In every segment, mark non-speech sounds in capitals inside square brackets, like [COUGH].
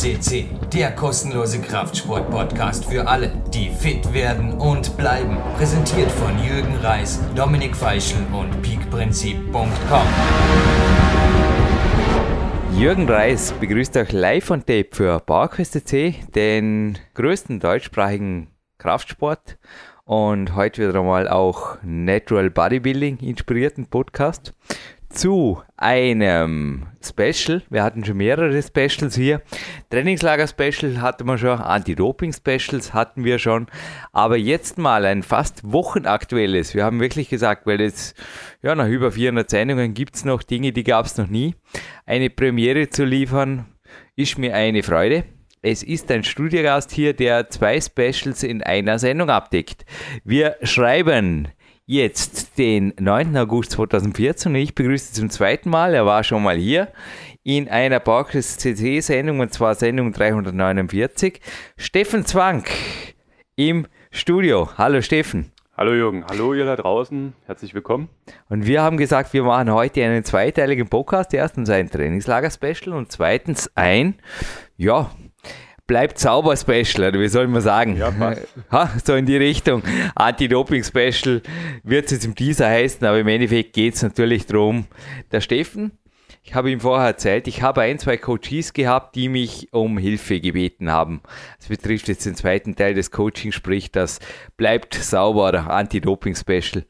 CC, der kostenlose Kraftsport-Podcast für alle, die fit werden und bleiben. Präsentiert von Jürgen Reis, Dominik Feischl und peakprinzip.com. Jürgen Reis begrüßt euch live on tape für PowerQuest CC, den größten deutschsprachigen Kraftsport und heute wieder einmal auch Natural Bodybuilding inspirierten Podcast zu einem Special. Wir hatten schon mehrere Specials hier. Trainingslager-Special hatten wir schon, Anti-Doping-Specials hatten wir schon, aber jetzt mal ein fast wochenaktuelles. Wir haben wirklich gesagt, weil jetzt ja, nach über 400 Sendungen gibt es noch Dinge, die gab es noch nie. Eine Premiere zu liefern, ist mir eine Freude. Es ist ein Studiogast hier, der zwei Specials in einer Sendung abdeckt. Wir schreiben jetzt den 9. August 2014 und ich begrüße zum zweiten Mal, er war schon mal hier, in einer Barclays CC-Sendung und zwar Sendung 349, Steffen Zwank im Studio. Hallo Steffen. Hallo Jürgen, hallo ihr da draußen, herzlich willkommen. Und wir haben gesagt, wir machen heute einen zweiteiligen Podcast. Erstens ein Trainingslager-Special und zweitens ein, ja, bleibt sauber Special, oder wie soll man sagen? Ja, passt. [LAUGHS] Ha, so in die Richtung. Anti-Doping Special wird es jetzt im Teaser heißen, aber im Endeffekt geht es natürlich darum, der Steffen, ich habe ihm vorher erzählt, ich habe ein, zwei Coaches gehabt, die mich um Hilfe gebeten haben. Das betrifft jetzt den zweiten Teil des Coachings, sprich das bleibt sauber Anti-Doping-Special.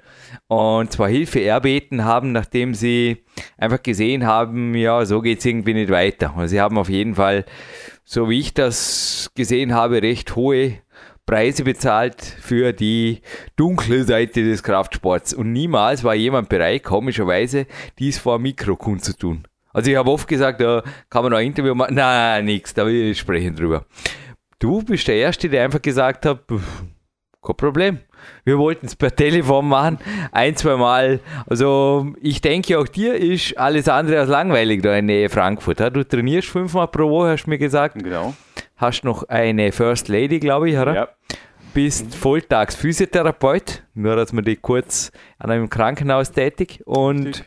Und zwar Hilfe erbeten haben, nachdem sie einfach gesehen haben, ja, so geht es irgendwie nicht weiter. Und sie haben auf jeden Fall so wie ich das gesehen habe, recht hohe Preise bezahlt für die dunkle Seite des Kraftsports. Und niemals war jemand bereit, komischerweise, dies vor Mikro kundzutun. Also ich habe oft gesagt, da kann man noch ein Interview machen. Nein, nichts, da will ich nicht sprechen drüber. Du bist der Erste, der einfach gesagt hat, kein Problem. Wir wollten es per Telefon machen, ein, zwei Mal. Also ich denke, auch dir ist alles andere als langweilig da in Nähe Frankfurt. Du trainierst fünfmal pro Woche, hast du mir gesagt. Genau. Hast noch eine First Lady, glaube ich, oder? Ja. Bist volltags Physiotherapeut, nur dass man dich kurz an einem Krankenhaus tätig. Und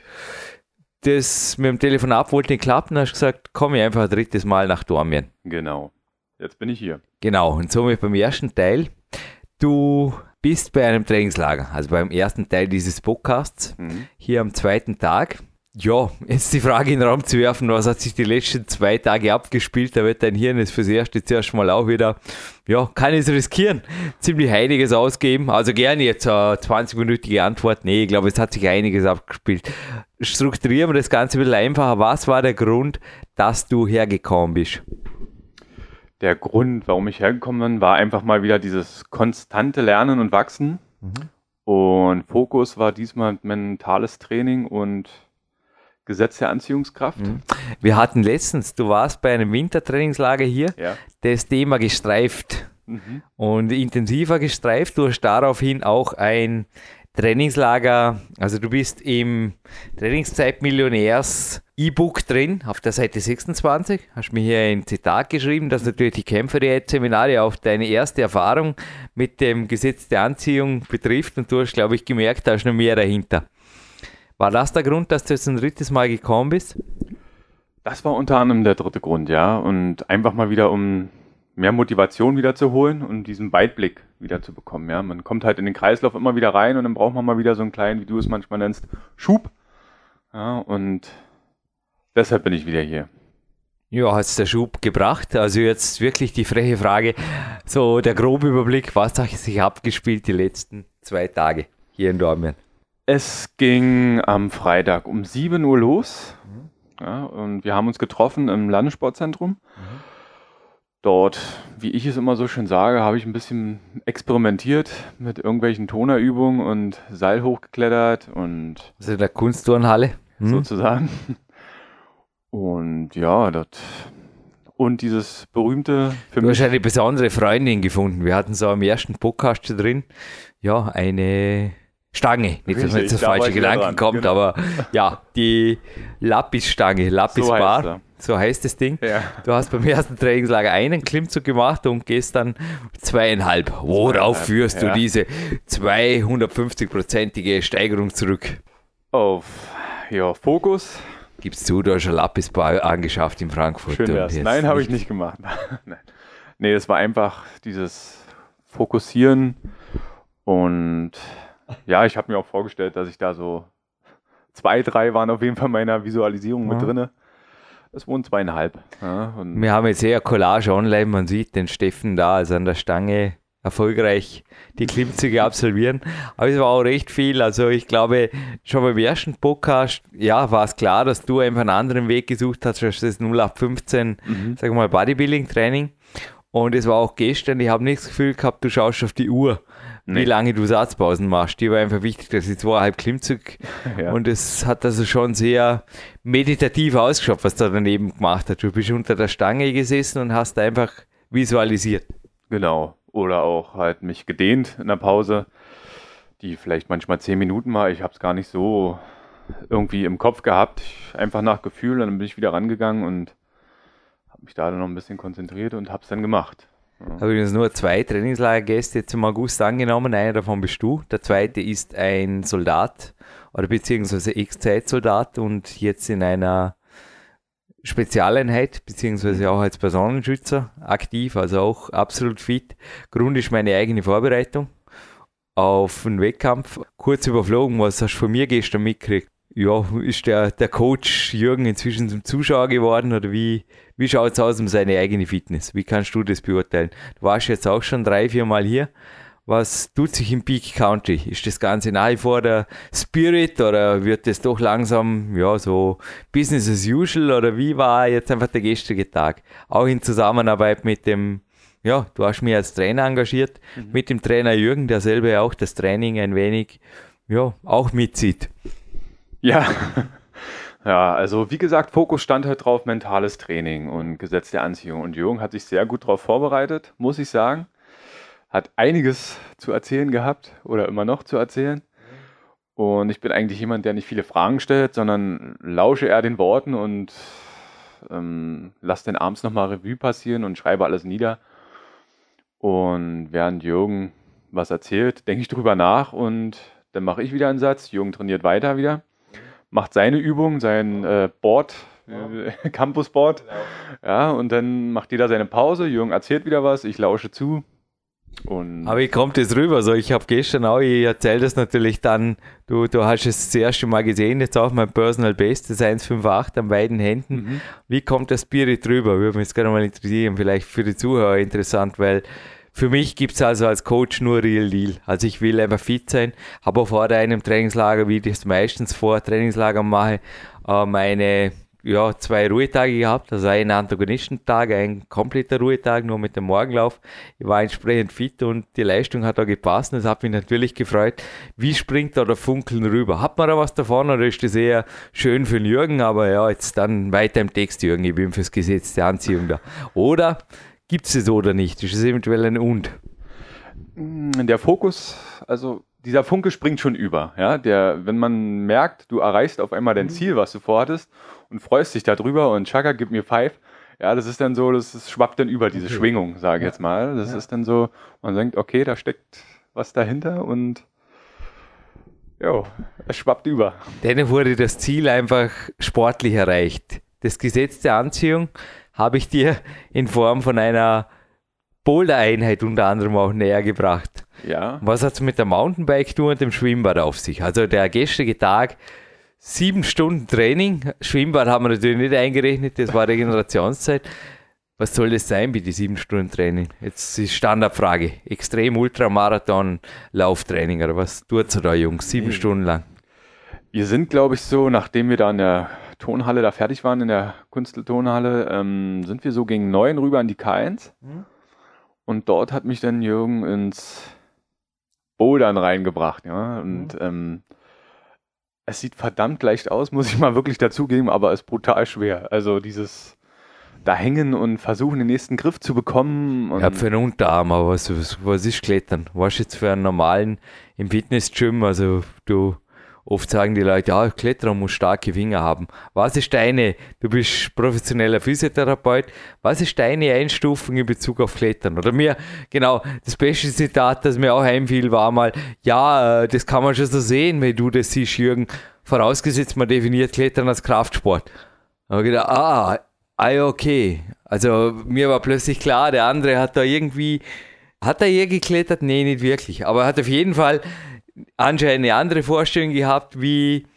das mit dem Telefonat wollte nicht klappen. Hast gesagt, komm ich einfach ein drittes Mal nach Dormien. Genau. Jetzt bin ich hier. Genau, und somit beim ersten Teil. Du bist bei einem Trainingslager, also beim ersten Teil dieses Podcasts, Mhm. hier am zweiten Tag. Ja, jetzt die Frage in den Raum zu werfen, was hat sich die letzten zwei Tage abgespielt? Da wird dein Hirn jetzt fürs Erste zuerst mal auch wieder, ja, kann ich es riskieren, ziemlich einiges ausgeben. Also gerne jetzt eine 20-minütige Antwort. Nee, ich glaube, es hat sich einiges abgespielt. Strukturieren wir das Ganze ein bisschen einfacher. Was war der Grund, dass du hergekommen bist? Der Grund, warum ich hergekommen bin, war einfach mal wieder dieses konstante Lernen und Wachsen. Und Fokus war diesmal mentales Training und Gesetz der Anziehungskraft. Mhm. Wir hatten letztens, du warst bei einem Wintertrainingslager hier, Ja. das Thema gestreift Mhm. und intensiver gestreift. Du hast daraufhin auch ein Trainingslager, also du bist im Trainingszeitmillionärs E-Book drin, auf der Seite 26. Hast mir hier ein Zitat geschrieben, dass natürlich die Kämpferdiät-Seminare auch deine erste Erfahrung mit dem Gesetz der Anziehung betrifft und du hast, glaube ich, gemerkt, da ist noch mehr dahinter. War das der Grund, dass du jetzt ein drittes Mal gekommen bist? Das war unter anderem der dritte Grund, ja. Und einfach mal wieder, um mehr Motivation wieder zu holen und diesen Weitblick wieder zu bekommen, ja. Man kommt halt in den Kreislauf immer wieder rein und dann braucht man mal wieder so einen kleinen, wie du es manchmal nennst, Schub. Ja, und deshalb bin ich wieder hier. Ja, hat es der Schub gebracht? Also jetzt wirklich die freche Frage, so der grobe Überblick, was hat sich abgespielt die letzten zwei Tage hier in Dortmund? Es ging am Freitag um 7 Uhr los. Ja, und wir haben uns getroffen im Landessportzentrum. Dort, wie ich es immer so schön sage, habe ich ein bisschen experimentiert mit irgendwelchen Tonerübungen und Seil hochgeklettert und Also in der Kunstturnhalle. Hm? sozusagen. Und ja, dort. Und dieses berühmte für Du hast eine besondere Freundin gefunden. Wir hatten so am ersten Podcast drin, ja, eine Stange. Nicht, dass mir Richtig, jetzt das falsche Gedanken dran, kommt, genau. aber ja, die Lapis-Stange, Lapis So so heißt das Ding. Ja. Du hast beim ersten Trainingslager einen Klimmzug gemacht und gehst dann zweieinhalb. Worauf Zweieinhalb, führst du ja. diese 250-prozentige Steigerung zurück? Auf ja, Fokus, Gibst du, du hast ein Lappisbau angeschafft in Frankfurt. Schön wär's. Nein, habe ich nicht gemacht. [LAUGHS] nee, es war einfach dieses Fokussieren und ja, ich habe mir auch vorgestellt, dass ich da so zwei, drei waren auf jeden Fall meiner Visualisierung mit ja. drin. Es wurden zweieinhalb. Ja, wir haben jetzt eher Collage online, man sieht den Steffen da, also an der Stange erfolgreich die Klimmzüge absolvieren. Aber es war auch recht viel. Also ich glaube, schon beim ersten Podcast, ja, war es klar, dass du einfach einen anderen Weg gesucht hast, als das 0815, mhm. sag mal, Bodybuilding-Training. Und es war auch gestern, ich habe nicht das Gefühl gehabt, du schaust auf die Uhr, nee. wie lange du Satzpausen machst. Die war einfach wichtig, dass ich zweieinhalb Klimmzug [LAUGHS] ja. und es hat also schon sehr meditativ ausgeschaut, was du daneben gemacht hast. Du bist unter der Stange gesessen und hast einfach visualisiert. Genau. Oder auch halt mich gedehnt in der Pause, die vielleicht manchmal zehn Minuten war. Ich habe es gar nicht so irgendwie im Kopf gehabt. Einfach nach Gefühl, dann bin ich wieder rangegangen und mich da noch ein bisschen konzentriert und habe es dann gemacht. Ja. Habe übrigens nur zwei Trainingslagergäste im August angenommen. Einer davon bist du. Der zweite ist ein Soldat oder beziehungsweise Ex-Zeitsoldat und jetzt in einer Spezialeinheit, beziehungsweise auch als Personenschützer aktiv, also auch absolut fit. Grund ist meine eigene Vorbereitung auf einen Wettkampf. Kurz überflogen, was hast du von mir gestern mitgekriegt? Ja, ist der, der Coach Jürgen inzwischen zum Zuschauer geworden oder wie, wie schaut es aus um seine eigene Fitness? Wie kannst du das beurteilen? Du warst jetzt auch schon drei, vier Mal hier. Was tut sich im Peak Country? Ist das Ganze nach wie vor der Spirit oder wird das doch langsam, ja, so Business as usual oder wie war jetzt einfach der gestrige Tag? Auch in Zusammenarbeit mit dem, ja, du hast mich als Trainer engagiert, mhm. mit dem Trainer Jürgen, der selber auch das Training ein wenig, ja, auch mitzieht. Ja, [LAUGHS] Ja, also wie gesagt, Fokus stand halt drauf mentales Training und Gesetz der Anziehung. Und Jürgen hat sich sehr gut darauf vorbereitet, muss ich sagen. Hat einiges zu erzählen gehabt oder immer noch zu erzählen. Und ich bin eigentlich jemand, der nicht viele Fragen stellt, sondern lausche eher den Worten und ähm, lasse den abends nochmal Revue passieren und schreibe alles nieder. Und während Jürgen was erzählt, denke ich drüber nach und dann mache ich wieder einen Satz. Jürgen trainiert weiter wieder macht seine Übung, sein äh, Board, äh, [LAUGHS] Campusboard. Genau. Ja, und dann macht jeder seine Pause. Jürgen erzählt wieder was, ich lausche zu. Und Aber wie kommt das rüber? So, ich habe gestern auch, ich erzähle das natürlich dann, du, du hast es das erste Mal gesehen, jetzt auch mein Personal Best, das 158 an beiden Händen. Mhm. Wie kommt der Spirit rüber? Würde mich jetzt gerne mal interessieren, vielleicht für die Zuhörer interessant, weil für mich gibt es also als Coach nur Real Deal. Also ich will einfach fit sein, habe vor einem Trainingslager, wie ich das meistens vor Trainingslagern mache, äh, meine ja, zwei Ruhetage gehabt, also einen Antagonistentag, ein kompletter Ruhetag, nur mit dem Morgenlauf. Ich war entsprechend fit und die Leistung hat da gepasst es hat mich natürlich gefreut. Wie springt da der Funkeln rüber? Hat man da was davon oder ist das eher schön für den Jürgen? Aber ja, jetzt dann weiter im Text, Jürgen, ich bin fürs Gesetz der Anziehung da. Oder Gibt es es oder nicht? Ist es eventuell ein Und? Mm, der Fokus, also dieser Funke springt schon über. Ja? Der, wenn man merkt, du erreichst auf einmal dein mhm. Ziel, was du vorhattest und freust dich darüber und Chaka, gib mir five. Ja, das ist dann so, das, das schwappt dann über diese okay. Schwingung, sage ich ja. jetzt mal. Das ja. ist dann so, man denkt, okay, da steckt was dahinter und ja, es schwappt über. Dann wurde das Ziel einfach sportlich erreicht. Das Gesetz der Anziehung habe ich dir in Form von einer Boulder-Einheit unter anderem auch näher gebracht. Ja. Was hat es mit der Mountainbike-Tour und dem Schwimmbad auf sich? Also der gestrige Tag, sieben Stunden Training. Schwimmbad haben wir natürlich nicht eingerechnet, das war Regenerationszeit. Was soll das sein, bitte, sieben Stunden Training? Jetzt ist Standardfrage. Extrem Ultramarathon, Lauftraining oder was tut ihr da, Jungs? Sieben nee. Stunden lang. Wir sind, glaube ich, so, nachdem wir da in der Tonhalle da fertig waren, in der Kunsttonhalle, ähm, sind wir so gegen neun rüber an die K1. Mhm. Und dort hat mich dann Jürgen ins Bouldern reingebracht. Ja? Und mhm. ähm, es sieht verdammt leicht aus, muss ich mal wirklich dazugeben, aber es ist brutal schwer. Also dieses da hängen und versuchen, den nächsten Griff zu bekommen. Und ja, für einen Unterarm, aber was, was, was ist Klettern? Was jetzt für einen normalen im Fitnessgym? Also du Oft sagen die Leute, ja, Kletterer muss starke Finger haben. Was ist deine, du bist professioneller Physiotherapeut, was ist deine Einstufung in Bezug auf Klettern? Oder mir, genau, das beste Zitat, das mir auch einfiel, war mal, ja, äh, das kann man schon so sehen, wenn du das siehst, Jürgen. vorausgesetzt, man definiert Klettern als Kraftsport. Da habe ich gedacht, ah, ah, okay. Also mir war plötzlich klar, der andere hat da irgendwie, hat er je geklettert? Nee, nicht wirklich. Aber er hat auf jeden Fall anscheinend eine andere Vorstellung gehabt, wie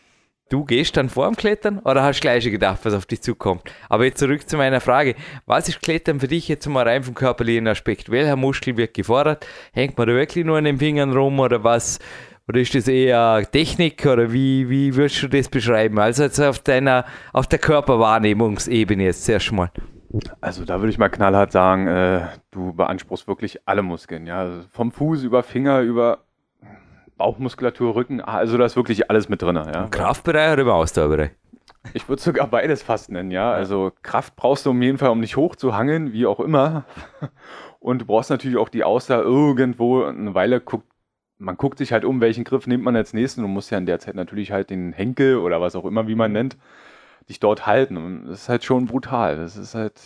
du gehst dann vor Klettern oder hast du gleich gedacht, was auf dich zukommt? Aber jetzt zurück zu meiner Frage. Was ist Klettern für dich jetzt mal rein vom körperlichen Aspekt? Welcher Muskel wird gefordert? Hängt man da wirklich nur an den Fingern rum oder was? Oder ist das eher Technik oder wie, wie würdest du das beschreiben? Also jetzt auf deiner, auf der Körperwahrnehmungsebene jetzt zuerst mal. Also da würde ich mal knallhart sagen, äh, du beanspruchst wirklich alle Muskeln, ja. Also vom Fuß über Finger, über Bauchmuskulatur, Rücken, also da ist wirklich alles mit drin. Ja. Im Kraftbereich oder im Ausdauerbereich? Ich würde sogar beides fast nennen, ja. Also Kraft brauchst du um jeden Fall, um dich hochzuhangeln, wie auch immer. Und du brauchst natürlich auch die Ausdauer irgendwo. Eine Weile guckt, man guckt sich halt um, welchen Griff nimmt man als nächsten. Du musst ja in der Zeit natürlich halt den Henkel oder was auch immer, wie man nennt, dich dort halten. Und das ist halt schon brutal. Das ist halt.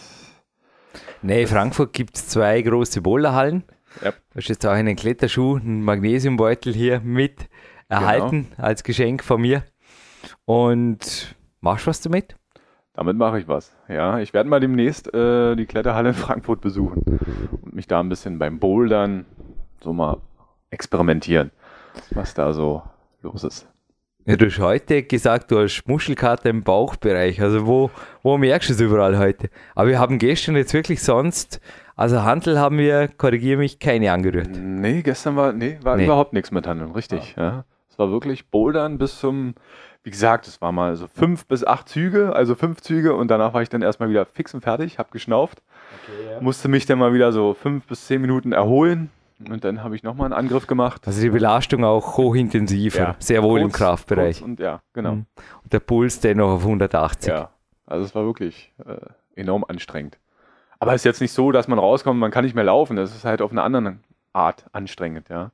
Nee, Frankfurt gibt es zwei große Boulderhallen. Ja. Du hast jetzt auch einen Kletterschuh, einen Magnesiumbeutel hier mit erhalten genau. als Geschenk von mir. Und machst du was damit? Damit mache ich was. Ja, ich werde mal demnächst äh, die Kletterhalle in Frankfurt besuchen und mich da ein bisschen beim Bouldern so mal experimentieren, was da so los ist. Ja, du hast heute gesagt, du hast Muschelkater im Bauchbereich. Also wo, wo merkst du es überall heute? Aber wir haben gestern jetzt wirklich sonst also Handel haben wir, korrigiere mich, keine angerührt. Nee, gestern war, nee, war nee. überhaupt nichts mit Handeln, richtig. Ja. ja. Es war wirklich Bouldern bis zum, wie gesagt, es war mal so fünf bis acht Züge, also fünf Züge und danach war ich dann erstmal wieder fix und fertig, hab geschnauft, okay, ja. musste mich dann mal wieder so fünf bis zehn Minuten erholen und dann habe ich nochmal einen Angriff gemacht. Also die Belastung auch hochintensiver, ja. sehr wohl kurz, im Kraftbereich. und ja, genau. Mhm. Und der Puls dennoch auf 180. Ja, also es war wirklich äh, enorm anstrengend. Aber es ist jetzt nicht so, dass man rauskommt, man kann nicht mehr laufen. Das ist halt auf eine andere Art anstrengend, ja.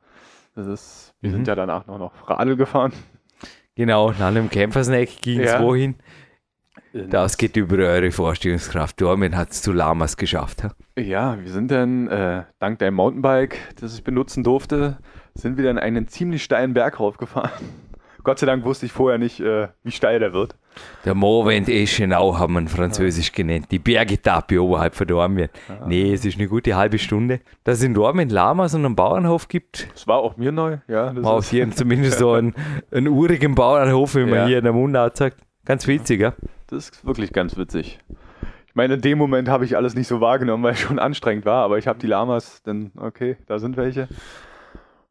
Das ist, wir mhm. sind ja danach noch, noch Radl gefahren. Genau, nach einem Kämpfersnack ging es ja. wohin? Das geht über eure Vorstellungskraft. Dormin hat es zu Lamas geschafft. Ja, ja wir sind dann, äh, dank deinem Mountainbike, das ich benutzen durfte, sind wir dann einen ziemlich steilen Berg raufgefahren. [LAUGHS] Gott sei Dank wusste ich vorher nicht, äh, wie steil der wird. Der Movent Eschenau haben wir Französisch genannt. Die Bergetappe oberhalb von Dormien. Ah. Nee, es ist eine gute halbe Stunde. Dass es in Dormien Lamas und einen Bauernhof gibt. Das war auch mir neu, ja. Das war hier zumindest so einen, [LAUGHS] einen urigen Bauernhof, wie man ja. hier in der Mundart sagt. Ganz witzig, ja. Das ist wirklich ganz witzig. Ich meine, in dem Moment habe ich alles nicht so wahrgenommen, weil es schon anstrengend war, aber ich habe die Lamas, dann, okay, da sind welche.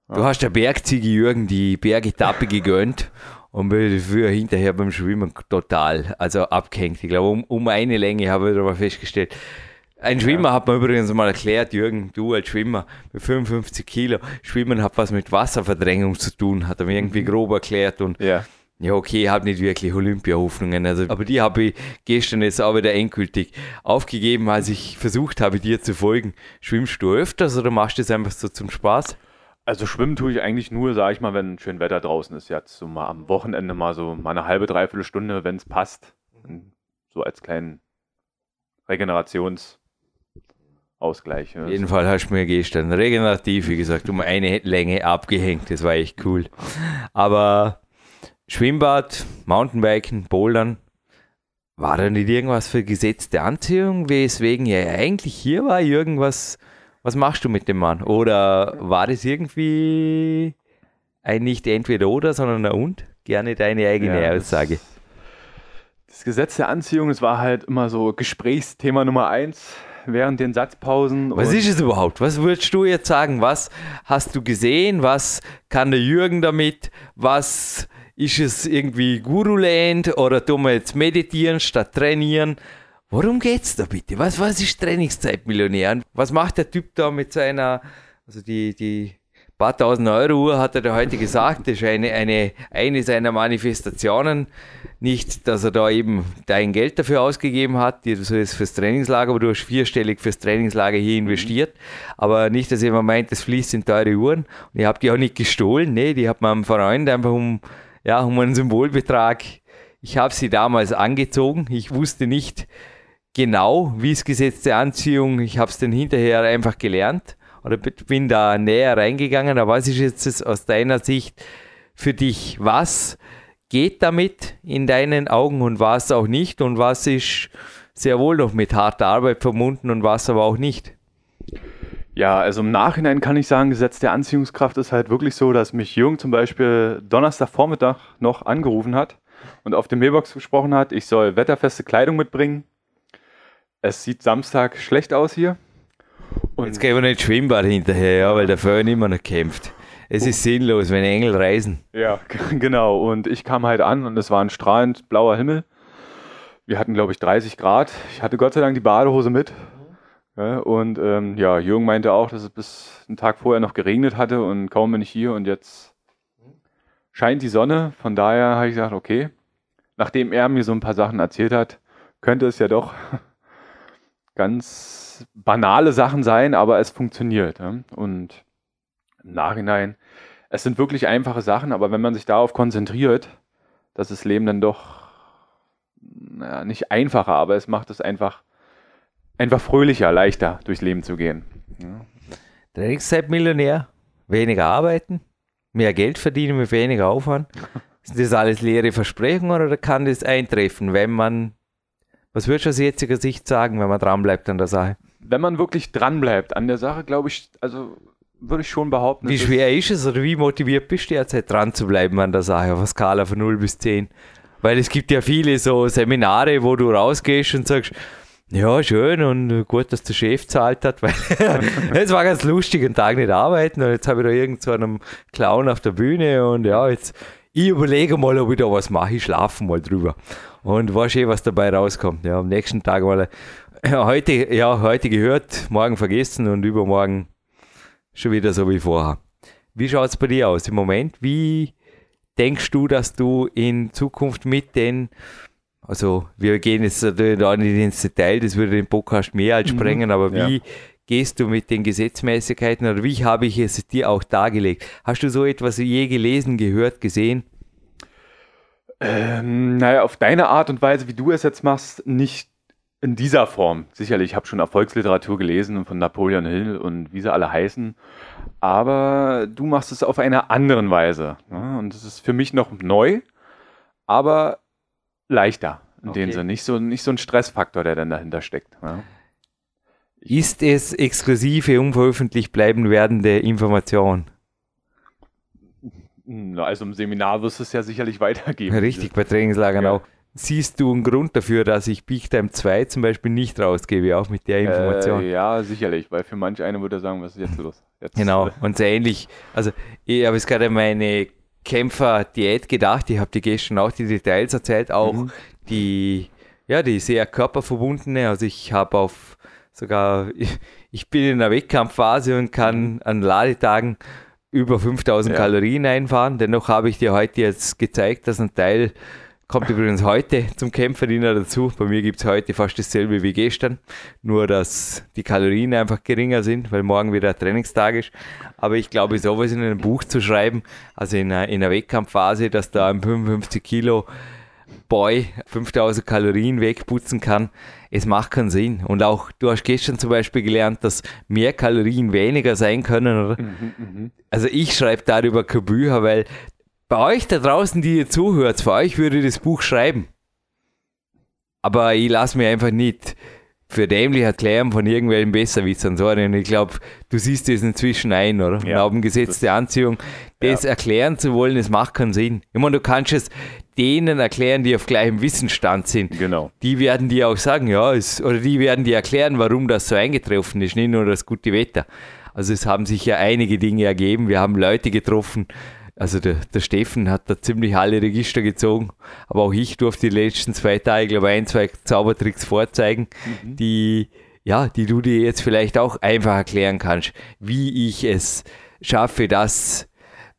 Du hast der Bergziege Jürgen die Bergetappe gegönnt und bin für hinterher beim Schwimmen total, also abgehängt. Ich glaube, um, um eine Länge habe ich aber festgestellt. Ein Schwimmer ja. hat mir übrigens mal erklärt, Jürgen, du als Schwimmer mit 55 Kilo, Schwimmen hat was mit Wasserverdrängung zu tun, hat er mir irgendwie mhm. grob erklärt und ja. Ja, okay, ich habe nicht wirklich Olympia-Hoffnungen, also, aber die habe ich gestern jetzt auch wieder endgültig aufgegeben, als ich versucht habe, dir zu folgen. Schwimmst du öfters oder machst du das einfach so zum Spaß? Also schwimmen tue ich eigentlich nur, sage ich mal, wenn schön Wetter draußen ist. Jetzt so mal am Wochenende mal so mal eine halbe, dreiviertel Stunde, wenn es passt. So als kleinen Regenerationsausgleich. Auf jeden Fall hast du mir gestern regenerativ, wie gesagt, um eine Länge abgehängt. Das war echt cool. Aber Schwimmbad, Mountainbiken, Bouldern, war da nicht irgendwas für gesetzte Anziehung, weswegen ja eigentlich hier war, irgendwas was machst du mit dem Mann? Oder war das irgendwie ein nicht entweder oder, sondern ein und? Gerne deine eigene ja, Aussage. Das, das Gesetz der Anziehung, es war halt immer so Gesprächsthema Nummer eins während den Satzpausen. Was ist es überhaupt? Was würdest du jetzt sagen? Was hast du gesehen? Was kann der Jürgen damit? Was ist es irgendwie Guruland oder tun wir jetzt meditieren statt trainieren? Worum geht's da bitte? Was, was ist Trainingszeitmillionär? Was macht der Typ da mit seiner, also die, die paar tausend Euro Uhr hat er da heute gesagt, das ist eine, eine, eine seiner Manifestationen. Nicht, dass er da eben dein Geld dafür ausgegeben hat, die so ist fürs Trainingslager, aber du hast vierstellig fürs Trainingslager hier investiert. Aber nicht, dass jemand meint, das fließt in teure Uhren. Und ich habe die auch nicht gestohlen, nee, die hat man Freund einfach um, ja, um einen Symbolbetrag. Ich habe sie damals angezogen. Ich wusste nicht, genau, wie es gesetzte Anziehung, ich habe es dann hinterher einfach gelernt oder bin da näher reingegangen. Aber was ist jetzt aus deiner Sicht für dich? Was geht damit in deinen Augen und was auch nicht und was ist sehr wohl noch mit harter Arbeit verbunden und was aber auch nicht? Ja, also im Nachhinein kann ich sagen, Gesetz der Anziehungskraft ist halt wirklich so, dass mich Jürgen zum Beispiel Donnerstagvormittag noch angerufen hat und auf der Mailbox gesprochen hat, ich soll wetterfeste Kleidung mitbringen. Es sieht Samstag schlecht aus hier. Und Jetzt gehen wir nicht Schwimmbad hinterher, ja, weil der Föhn immer noch kämpft. Es ist sinnlos, wenn Engel reisen. Ja, [LAUGHS] genau. Und ich kam halt an und es war ein strahlend blauer Himmel. Wir hatten, glaube ich, 30 Grad. Ich hatte Gott sei Dank die Badehose mit. Ja, und ähm, ja, Jürgen meinte auch, dass es bis einen Tag vorher noch geregnet hatte und kaum bin ich hier und jetzt scheint die Sonne. Von daher habe ich gesagt, okay, nachdem er mir so ein paar Sachen erzählt hat, könnte es ja doch ganz banale Sachen sein, aber es funktioniert. Ja? Und im Nachhinein, es sind wirklich einfache Sachen, aber wenn man sich darauf konzentriert, dass das Leben dann doch naja, nicht einfacher, aber es macht es einfach einfach fröhlicher, leichter durchs Leben zu gehen. Ja. Trainingszeitmillionär, weniger arbeiten, mehr Geld verdienen mit weniger Aufwand. Sind das alles leere Versprechungen oder kann das eintreffen, wenn man, was würdest du aus jetziger Sicht sagen, wenn man dranbleibt an der Sache? Wenn man wirklich dranbleibt an der Sache, glaube ich, also würde ich schon behaupten. Wie schwer ist es oder wie motiviert bist du derzeit dran zu bleiben an der Sache auf einer Skala von 0 bis 10? Weil es gibt ja viele so Seminare, wo du rausgehst und sagst, ja, schön und gut, dass der Chef zahlt hat, weil [LAUGHS] es war ganz lustig, einen Tag nicht arbeiten und jetzt habe ich da irgend so einen Clown auf der Bühne und ja, jetzt ich überlege mal, ob ich da was mache, ich schlafe mal drüber und war schön, was dabei rauskommt. Ja, am nächsten Tag mal [CLEARS THROAT] ja, heute, ja, heute gehört, morgen vergessen und übermorgen schon wieder so wie vorher. Wie schaut es bei dir aus im Moment? Wie denkst du, dass du in Zukunft mit den also wir gehen jetzt natürlich da nicht ins Detail, das würde den Podcast mehr als mhm. sprengen, aber wie ja. Gehst du mit den Gesetzmäßigkeiten oder wie habe ich es dir auch dargelegt? Hast du so etwas je gelesen, gehört, gesehen? Ähm, naja, auf deine Art und Weise, wie du es jetzt machst, nicht in dieser Form. Sicherlich, ich habe schon Erfolgsliteratur gelesen von Napoleon Hill und wie sie alle heißen. Aber du machst es auf einer anderen Weise. Ne? Und das ist für mich noch neu. Aber leichter in okay. dem Sinne. Nicht so, nicht so ein Stressfaktor, der dann dahinter steckt. Ja. Ist es exklusive, unveröffentlicht bleiben werdende Information? Also im Seminar wirst du es ja sicherlich weitergeben. Richtig, bei Trainingslagern ja. auch. Siehst du einen Grund dafür, dass ich Big Time 2 zum Beispiel nicht rausgebe, auch mit der Information? Äh, ja, sicherlich, weil für manch einen würde er sagen, was ist jetzt los? Jetzt genau, [LAUGHS] und sehr ähnlich. Also, ich habe jetzt gerade meine Kämpfer-Diät gedacht. Ich habe dir gestern auch die Details erzählt, auch mhm. die, ja, die sehr körperverbundene. Also ich habe auf sogar, ich, ich, bin in der Wettkampfphase und kann mhm. an Ladetagen über 5000 ja. Kalorien einfahren. Dennoch habe ich dir heute jetzt gezeigt, dass ein Teil Kommt übrigens heute zum Kämpferdiener dazu. Bei mir gibt es heute fast dasselbe wie gestern. Nur, dass die Kalorien einfach geringer sind, weil morgen wieder ein Trainingstag ist. Aber ich glaube, sowas in einem Buch zu schreiben, also in einer, in einer Wettkampfphase, dass da ein 55 Kilo Boy 5000 Kalorien wegputzen kann, es macht keinen Sinn. Und auch, du hast gestern zum Beispiel gelernt, dass mehr Kalorien weniger sein können. Mhm, mh. Also ich schreibe darüber keine Bücher, weil bei euch da draußen, die ihr zuhört, für euch würde ich das Buch schreiben. Aber ich lasse mir einfach nicht für dämlich erklären von irgendwelchen Besserwissern. So, und ich glaube, du siehst das inzwischen ein, oder? Ja, Glauben Anziehung. Das ja. erklären zu wollen, das macht keinen Sinn. Ich meine, du kannst es denen erklären, die auf gleichem Wissensstand sind. Genau. Die werden dir auch sagen, ja, es, oder die werden dir erklären, warum das so eingetroffen ist, nicht nur das gute Wetter. Also es haben sich ja einige Dinge ergeben. Wir haben Leute getroffen, also der, der Steffen hat da ziemlich alle Register gezogen, aber auch ich durfte die letzten zwei Tage, glaube ich, ein, zwei Zaubertricks vorzeigen, mhm. die, ja, die du dir jetzt vielleicht auch einfach erklären kannst, wie ich es schaffe, dass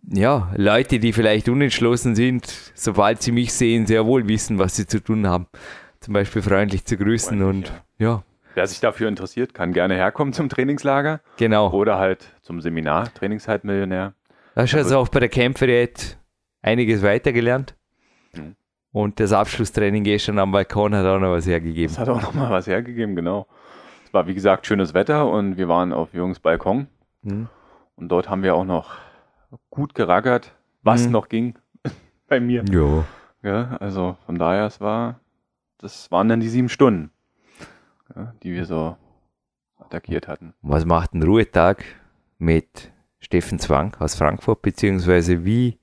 ja, Leute, die vielleicht unentschlossen sind, sobald sie mich sehen, sehr wohl wissen, was sie zu tun haben. Zum Beispiel freundlich zu grüßen freundlich, und ja. ja. Wer sich dafür interessiert, kann gerne herkommen zum Trainingslager. Genau. Oder halt zum Seminar, Trainingshaltmillionär. Da hast du also auch bei der Kämpferdiät einiges weitergelernt. Mhm. Und das Abschlusstraining gestern am Balkon hat auch noch was hergegeben. Das hat auch noch mal was hergegeben, genau. Es war wie gesagt schönes Wetter und wir waren auf Jungs Balkon. Mhm. Und dort haben wir auch noch gut gerackert, was mhm. noch ging [LAUGHS] bei mir. Jo. Ja, also von daher, es war, das waren dann die sieben Stunden, ja, die wir so attackiert hatten. Was macht ein Ruhetag mit Steffen Zwang aus Frankfurt, beziehungsweise wie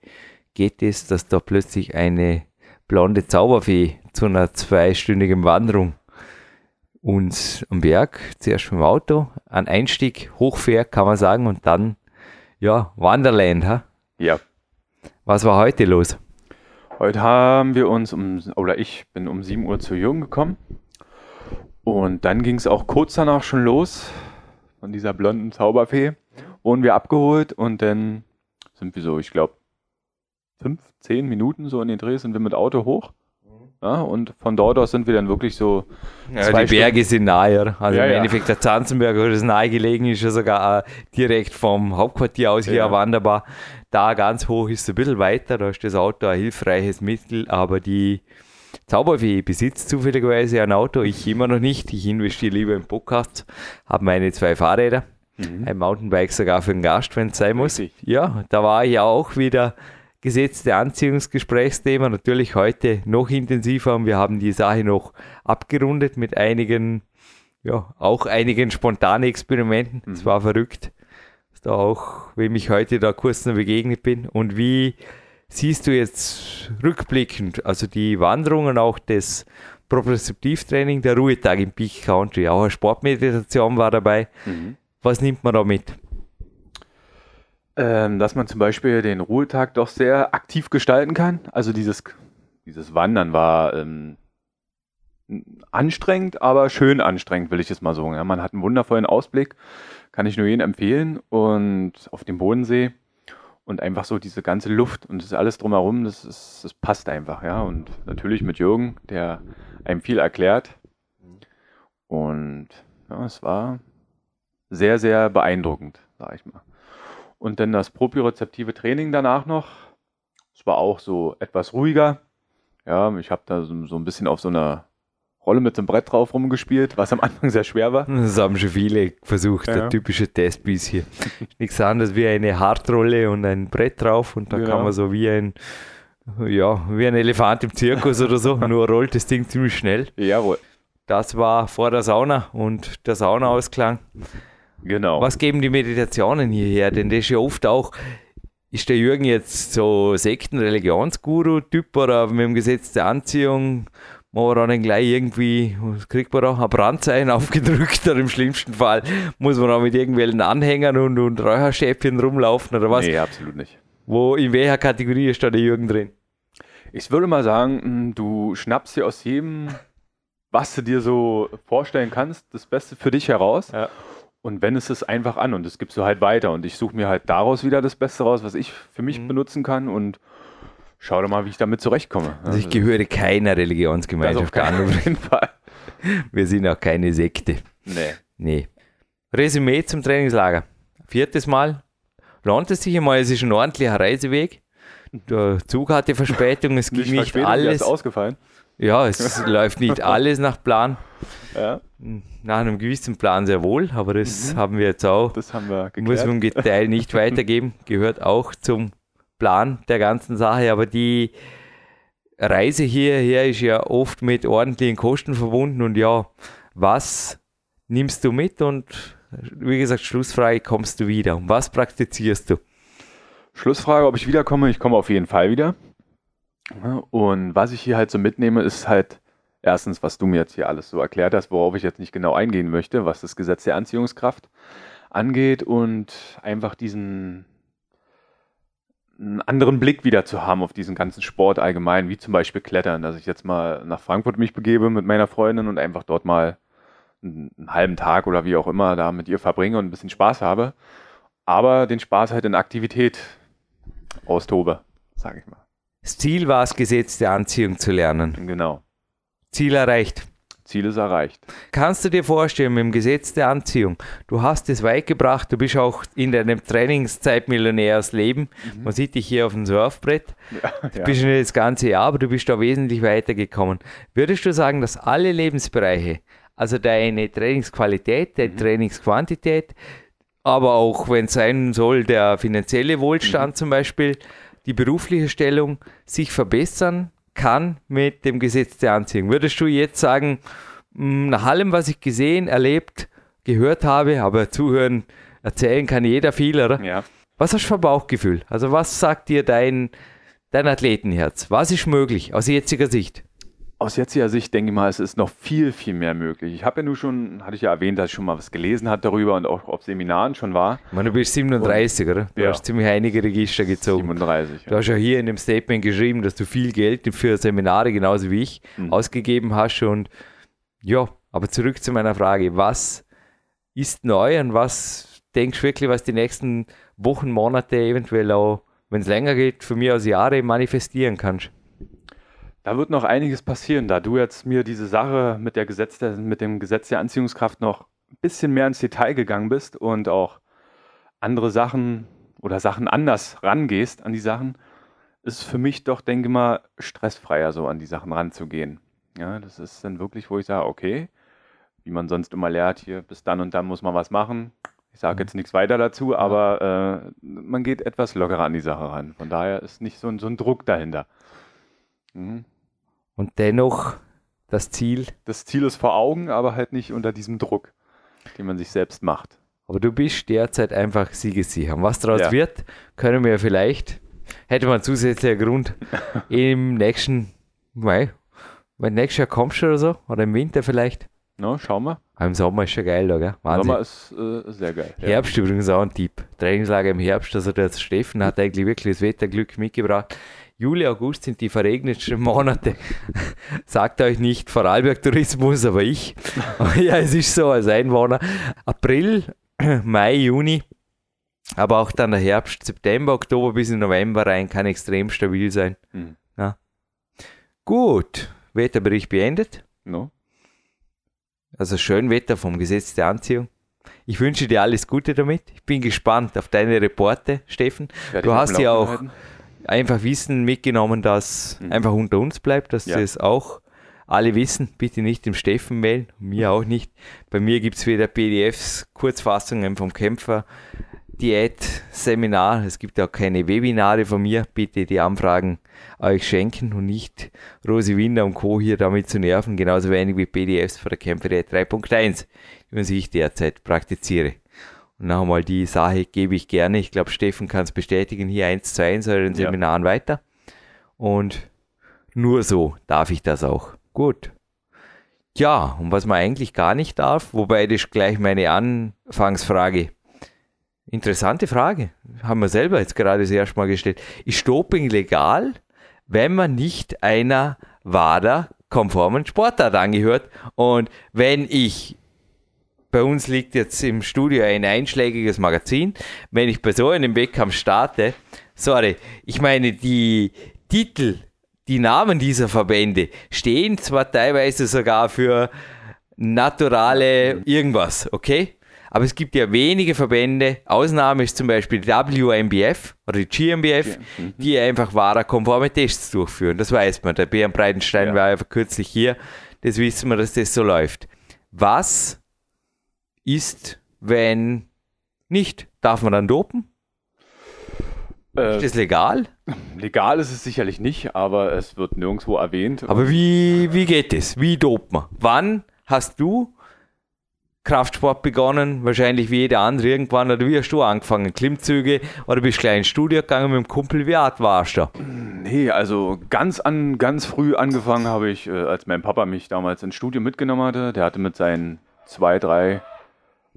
geht es, dass da plötzlich eine blonde Zauberfee zu einer zweistündigen Wanderung uns am Berg, zuerst mit dem Auto, an Einstieg hochfährt, kann man sagen, und dann, ja, Wanderland, ha? Ja. Was war heute los? Heute haben wir uns um, oder ich bin um 7 Uhr zu Jürgen gekommen. Und dann ging es auch kurz danach schon los. Von dieser blonden Zauberfee wurden wir abgeholt und dann sind wir so, ich glaube, fünf, zehn Minuten so in den Dreh sind wir mit Auto hoch. Ja, und von dort aus sind wir dann wirklich so. Ja, die Berge sind nahe. Also Ja, im. Endeffekt der Zanzenberg, wo das nahe gelegen ist, ja sogar direkt vom Hauptquartier aus hier wanderbar. Da ganz hoch ist es ein bisschen weiter, da ist das Auto ein hilfreiches Mittel, aber die Zauberfee besitzt zufälligerweise ein Auto, ich immer noch nicht. Ich investiere lieber in Podcasts, habe meine zwei Fahrräder, ein Mountainbike sogar für den Gast, wenn es sein muss. Richtig. Ja, da war ich auch wieder gesetzte Anziehungsgesprächsthema, natürlich heute noch intensiver und wir haben die Sache noch abgerundet mit einigen, ja, auch einigen spontanen Experimenten. Es war verrückt, da auch, wem ich heute da kurz noch begegnet bin und wie siehst du jetzt rückblickend, also die Wanderungen auch das Propriozeptivtraining, der Ruhetag im Peak Country, auch eine Sportmeditation war dabei. Was nimmt man da mit? Ähm, dass man zum Beispiel den Ruhetag doch sehr aktiv gestalten kann. Also dieses, dieses Wandern war ähm, anstrengend, aber schön anstrengend, will ich es mal sagen. Ja, man hat einen wundervollen Ausblick, kann ich nur jedem empfehlen. Und auf dem Bodensee und einfach so diese ganze Luft und das alles drumherum, das, ist, das passt einfach, ja. Und natürlich mit Jürgen, der einem viel erklärt. Und ja, es war sehr, sehr beeindruckend, sag ich mal. Und dann das propriozeptive Training danach noch. Es war auch so etwas ruhiger. Ja, ich habe da so, so ein bisschen auf so einer Rolle mit so einem Brett drauf rumgespielt, was am Anfang sehr schwer war. Das haben schon viele versucht, Ja. der typische Testpiece hier. [LAUGHS] Nichts anderes wie eine Hartrolle und ein Brett drauf und da Genau. kann man so wie ein, ja, wie ein Elefant im Zirkus oder so, [LAUGHS] nur rollt das Ding ziemlich schnell. Jawohl. Das war vor der Sauna und der Saunaausklang. Genau. Was geben die Meditationen hierher? Denn das ist ja oft auch, ist der Jürgen jetzt so Sekten-Religionsguru-Typ oder mit dem Gesetz der Anziehung machen wir dann gleich irgendwie, was kriegt man da, ein Brandzeichen [LAUGHS] aufgedrückt oder im schlimmsten Fall muss man auch mit irgendwelchen Anhängern und, und Räucherstäbchen rumlaufen oder was? Nee, absolut nicht. Wo, in welcher Kategorie ist da der Jürgen drin? Ich würde mal sagen, mh, du schnappst dir aus jedem, was du dir so vorstellen kannst, das Beste für dich heraus. Ja. Und wendest es einfach an und das gibst du halt weiter. Und ich suche mir halt daraus wieder das Beste raus, was ich für mich Mhm. benutzen kann und schau doch mal, wie ich damit zurechtkomme. Also ich gehöre keiner auf Religionsgemeinschaft an. keinen Fall. Wir sind auch keine Sekte. Nee. Nee. Resümee zum Trainingslager. Viertes Mal. Lohnt es sich einmal, es ist ein ordentlicher Reiseweg. Der Zug hatte Verspätung, es [LAUGHS] ging nicht, der alles. ist ausgefallen. Ja, es läuft nicht [LAUGHS] alles nach Plan. Ja, Nach einem gewissen Plan sehr wohl, aber das haben wir jetzt auch. das haben wir Muss geklärt. man im Detail nicht [LAUGHS] weitergeben, gehört auch zum Plan der ganzen Sache. Aber die Reise hierher ist ja oft mit ordentlichen Kosten verbunden. Und ja, was nimmst du mit? Und wie gesagt, Schlussfrage, kommst du wieder? Und was praktizierst du? Schlussfrage, ob ich wiederkomme. Ich komme auf jeden Fall wieder. Und was ich hier halt so mitnehme, ist halt erstens, was du mir jetzt hier alles so erklärt hast, worauf ich jetzt nicht genau eingehen möchte, was das Gesetz der Anziehungskraft angeht und einfach diesen einen anderen Blick wieder zu haben auf diesen ganzen Sport allgemein, wie zum Beispiel Klettern, dass ich jetzt mal nach Frankfurt mich begebe mit meiner Freundin und einfach dort mal einen, einen halben Tag oder wie auch immer da mit ihr verbringe und ein bisschen Spaß habe, aber den Spaß halt in Aktivität austobe, sage ich mal. Das Ziel war es, gesetzte Anziehung zu lernen. Genau. Ziel erreicht. Ziel ist erreicht. Kannst du dir vorstellen, mit dem Gesetz der Anziehung, du hast es weit gebracht, du bist auch in deinem Trainingszeitmillionärsleben. Man sieht dich hier auf dem Surfbrett. [LAUGHS] Ja, Du bist nicht das ganze Jahr, aber du bist da wesentlich weitergekommen. Würdest du sagen, dass alle Lebensbereiche, also deine Trainingsqualität, deine Trainingsquantität, aber auch, wenn es sein soll, der finanzielle Wohlstand zum Beispiel, die berufliche Stellung sich verbessern kann mit dem Gesetz der Anziehung? Würdest du jetzt sagen, mh, nach allem, was ich gesehen, erlebt, gehört habe, aber zuhören, erzählen kann jeder viel, oder? Ja. Was hast du für ein Bauchgefühl? Also was sagt dir dein, dein Athletenherz? Was ist möglich aus jetziger Sicht? Aus jetziger Sicht denke ich mal, es ist noch viel, viel mehr möglich. Ich habe ja nur schon, hatte ich ja erwähnt, dass ich schon mal was gelesen habe darüber und auch auf Seminaren schon war. Ich meine, du bist 37, oder? Du Ja. hast ziemlich einige Register gezogen. 37. Du Ja. hast ja hier in dem Statement geschrieben, dass du viel Geld für Seminare, genauso wie ich, Mhm. ausgegeben hast. Und ja, aber zurück zu meiner Frage. Was ist neu und was denkst du wirklich, was die nächsten Wochen, Monate, eventuell auch, wenn es länger geht, für mich aus Jahre manifestieren kannst? Da wird noch einiges passieren, da du jetzt mir diese Sache mit, der Gesetz der, mit dem Gesetz der Anziehungskraft noch ein bisschen mehr ins Detail gegangen bist und auch andere Sachen oder Sachen anders rangehst an die Sachen, ist es für mich doch, denke ich mal, stressfreier so an die Sachen ranzugehen. Ja, das ist dann wirklich, wo ich sage, okay, wie man sonst immer lehrt, hier bis dann und dann muss man was machen. Ich sage jetzt nichts weiter dazu, aber äh, man geht etwas lockerer an die Sache ran. Von daher ist nicht so ein, so ein Druck dahinter. Mhm. Und dennoch das Ziel, das Ziel ist vor Augen, aber halt nicht unter diesem Druck, den man sich selbst macht. aber du bist derzeit einfach siegessicher. Und was daraus Ja. wird, können wir vielleicht, hätte man zusätzlicher Grund, [LAUGHS] im nächsten, Mai, wenn nächstes Jahr kommst du oder so, oder im Winter vielleicht. No, schauen wir. Aber Im Sommer ist schon geil, da, gell? Wahnsinn. Sommer ist äh, sehr geil. Ja. Herbst übrigens auch ein Tipp. Trainingslager im Herbst, also der Steffen hat eigentlich wirklich das Wetterglück mitgebracht. Juli, August sind die verregnetsten Monate. [LAUGHS] Sagt euch nicht Vorarlberg Tourismus, aber ich. [LAUGHS] ja, es ist so als Einwohner. April, [CLEARS THROAT] Mai, Juni, aber auch dann der Herbst, September, Oktober bis in November rein kann extrem stabil sein. Mhm. Gut, Wetterbericht beendet. No? Also schön Wetter vom Gesetz der Anziehung. Ich wünsche dir alles Gute damit. Ich bin gespannt auf deine Reporte, Steffen. Werde Du hast ja auch Laufenden einfach Wissen mitgenommen, das Mhm. einfach unter uns bleibt, dass Ja. das auch alle wissen. Bitte nicht dem Steffen mailen, mir auch nicht. Bei mir gibt es wieder PDFs, Kurzfassungen vom Kämpfer, Diät-Seminar. Es gibt auch keine Webinare von mir. Bitte die Anfragen euch schenken und nicht Rosi Winder und Co. hier damit zu nerven. Genauso wenig wie PDFs von der Kämpferdiät 3.1, die ich derzeit praktiziere. Noch einmal die Sache gebe ich gerne. Ich glaube, Steffen kann es bestätigen, hier 1 zu 1 oder in Ja. Seminaren weiter. Und nur so darf ich das auch. Gut. Ja, und was man eigentlich gar nicht darf, wobei das gleich meine Anfangsfrage. Interessante Frage. Haben wir selber jetzt gerade das erste Mal gestellt. Ist Doping legal, wenn man nicht einer WADA-konformen Sportart angehört? Und wenn ich bei uns liegt jetzt im Studio ein einschlägiges Magazin. Wenn ich bei so einem Wettkampf starte, sorry, ich meine, die Titel, die Namen dieser Verbände stehen zwar teilweise sogar für naturale irgendwas, okay? Aber es gibt ja wenige Verbände, Ausnahme ist zum Beispiel die WMBF oder die GmbF, Mhm. die einfach wahrer-konforme Tests durchführen. Das weiß man. Der Björn Breitenstein Ja. war einfach kürzlich hier. Das wissen wir, dass das so läuft. Was ist, wenn nicht? Darf man dann dopen? Äh, Ist das legal? legal ist es sicherlich nicht, aber es wird nirgendwo erwähnt. Aber wie, wie geht es? Wie dopt man? Wann hast du Kraftsport begonnen? Wahrscheinlich wie jeder andere irgendwann. Oder wie hast du angefangen? Klimmzüge? Oder bist du gleich ins Studio gegangen mit dem Kumpel? Wie alt warst du? Nee, also ganz an, ganz früh angefangen habe ich, äh, als mein Papa mich damals ins Studio mitgenommen hatte. Der hatte mit seinen zwei, drei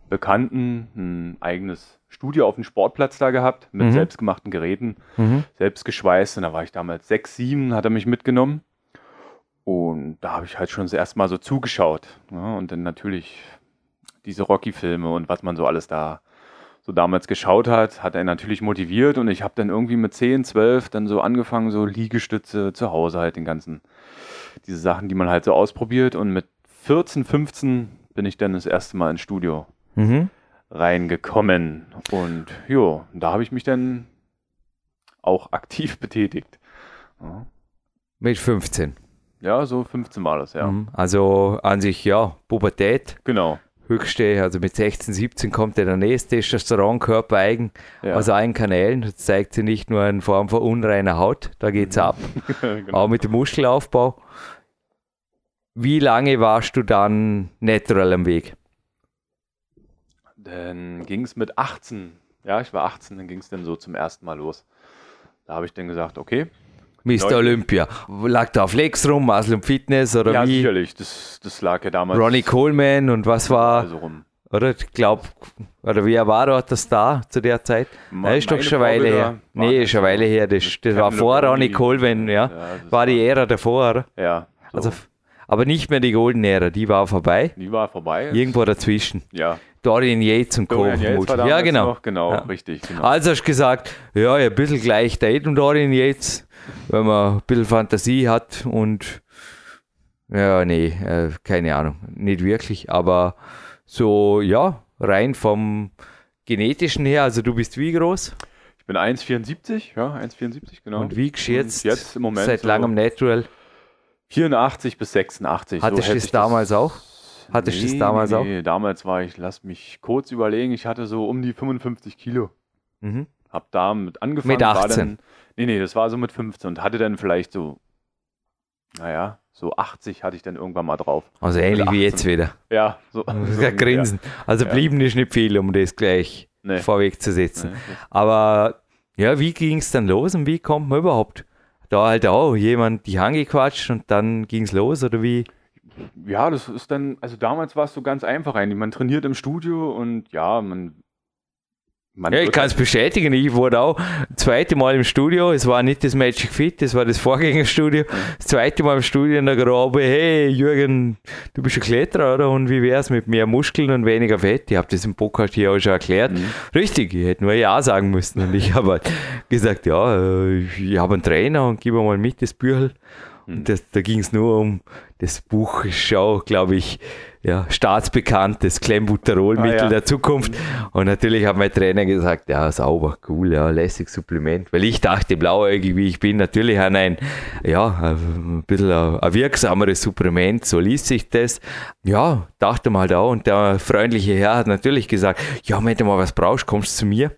Bekannten ein eigenes Studio auf dem Sportplatz da gehabt, mit Mhm. selbstgemachten Geräten, selbst geschweißt. Und da war ich damals sechs, sieben, hat er mich mitgenommen. Und da habe ich halt schon das erste Mal so zugeschaut. Ja, und dann natürlich diese Rocky-Filme und was man so alles da so damals geschaut hat, hat er natürlich motiviert und ich habe dann irgendwie mit 10, 12 dann so angefangen, so Liegestütze zu Hause halt den ganzen, diese Sachen, die man halt so ausprobiert und mit 14, 15 bin ich dann das erste Mal ins Studio Mhm. reingekommen und jo, da habe ich mich dann auch [LAUGHS] aktiv betätigt. Ja, Mit 15. Ja, so 15 war das, ja. Mhm. Also an sich, ja, Pubertät. Genau. höchste, also mit 16, 17 kommt der nächste Testosteron körpereigen Ja. aus allen Kanälen. Das zeigt sich nicht nur in Form von unreiner Haut, da geht's ab, [LAUGHS] genau. auch mit dem Muskelaufbau. Wie lange warst du dann natural am Weg? Dann ging es mit 18, ja, ich war 18, dann ging es dann so zum ersten Mal los. Da habe ich dann gesagt, okay. Mr. Olympia. Lag da auf Lex rum, und Fitness oder ja, wie? sicherlich, das, das lag ja damals Ronnie Coleman und was war, also rum. oder ich glaube, oder wer war dort der Star zu der Zeit? Ja, ist doch schon eine Weile her. Nee, ist schon eine Weile her. Das, das war vor Ronnie Coleman, ja. das War die Ära davor? Ja, so. Also, aber nicht mehr die Golden Ära, die war vorbei. die war vorbei. Irgendwo dazwischen. ja. Dorian Yates und Co. Yates war Ja, genau. Noch, genau, Ja. richtig. Genau. Also hast du gesagt, ja, ein bisschen gleich Date und Dorian Yates, wenn man ein bisschen Fantasie hat und ja, nee, äh, keine Ahnung, nicht wirklich, aber so, ja, rein vom genetischen her, also du bist wie groß ich bin 1,74, ja, 1,74, genau. und wiegst jetzt, Und jetzt im Moment seit so langem Natural. 84 bis 86. Hattest du hätte das ich damals auch? Hattest du das damals nee, auch? Nee, damals war ich, lass mich kurz überlegen, ich hatte so um die 55 Kilo. Mhm. Hab damit angefangen. Mit war 18? Dann, nee, nee, das war so mit 15 und hatte dann vielleicht so, naja, so 80 hatte ich dann irgendwann mal drauf. Also ähnlich wie 18. jetzt wieder. Ja, so. [LAUGHS] So ungefähr. Grinsen. Also Ja. blieben nicht viel, um das gleich Nee. vorwegzusetzen. Nee, Aber ja, wie ging es dann los und wie kommt man überhaupt? Da halt auch jemand die angequatscht und dann ging es los oder wie? Ja, das ist dann, also damals war es so ganz einfach eigentlich. Man trainiert im Studio und ja, man. Man Ja, ich kann es bestätigen, ich wurde auch das zweite Mal im Studio, es war nicht das Magic Fit, das war das Vorgängerstudio. Das zweite Mal im Studio in der Grabe, hey Jürgen, du bist ein Kletterer, oder? Und wie wär's mit mehr Muskeln und weniger Fett? Ich habe das im Podcast hier auch schon erklärt. Mhm. Richtig, ich hätte nur Ja sagen müssen. Und ich habe halt gesagt, ja, äh, ich habe einen Trainer und gib mir mal mit das Büchel. Mhm. Und das, da ging es nur um, das Buch ist auch, glaube ich, ja, staatsbekannt, das Clenbuterol-Mittel Ah, ja. der Zukunft. Und natürlich hat mein Trainer gesagt, ja, sauber, cool, ja, lässig Supplement. Weil ich dachte, blauäugig wie ich bin, natürlich an ein, ja, ein bisschen ein, ein wirksameres Supplement, so liest sich das. Ja, dachte mal da. Und der freundliche Herr hat natürlich gesagt, ja, wenn du mal was brauchst, kommst du zu mir.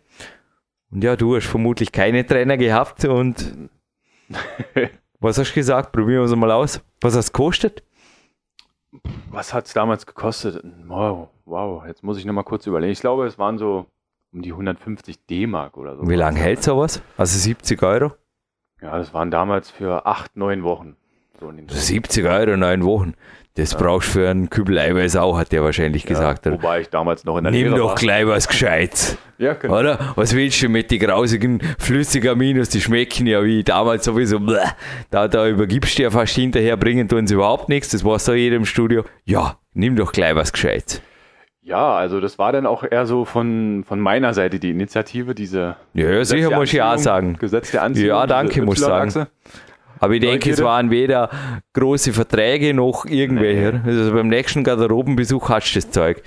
Und ja, du hast vermutlich keine Trainer gehabt und [LAUGHS] was hast du gesagt? Probieren wir es mal aus. Was hast du gekostet? Was hat es damals gekostet? Wow, wow, jetzt muss ich nochmal kurz überlegen. Ich glaube, es waren so um die 150 D-Mark oder so. Wie lange hält sowas? Also 70 Euro? Ja, das waren damals für acht, neun Wochen. So in den Dreh. 70 Euro, neun Wochen. Das brauchst du für einen Kübel Eiweiß auch, hat der wahrscheinlich gesagt. ja, oder? wobei ich damals noch in der Nimm Lehre doch war. gleich was Gescheites. Ja, genau. Oder? Was willst du mit den grausigen Flüssigaminos? Die schmecken ja wie damals sowieso. Bleh. Da, da übergibst du ja fast hinterher, bringen tun sie überhaupt nichts. Das war so jeder im Studio. Ja, nimm doch gleich was Gescheites. Ja, also das war dann auch eher so von, von meiner Seite die Initiative, diese Ja, ja sicher muss ich Anziehung- sagen. Gesetz der Anziehung. Ja, danke, muss sagen. Aber ich denke, es waren weder große Verträge noch irgendwelche. Also beim nächsten Garderobenbesuch hast du das Zeug.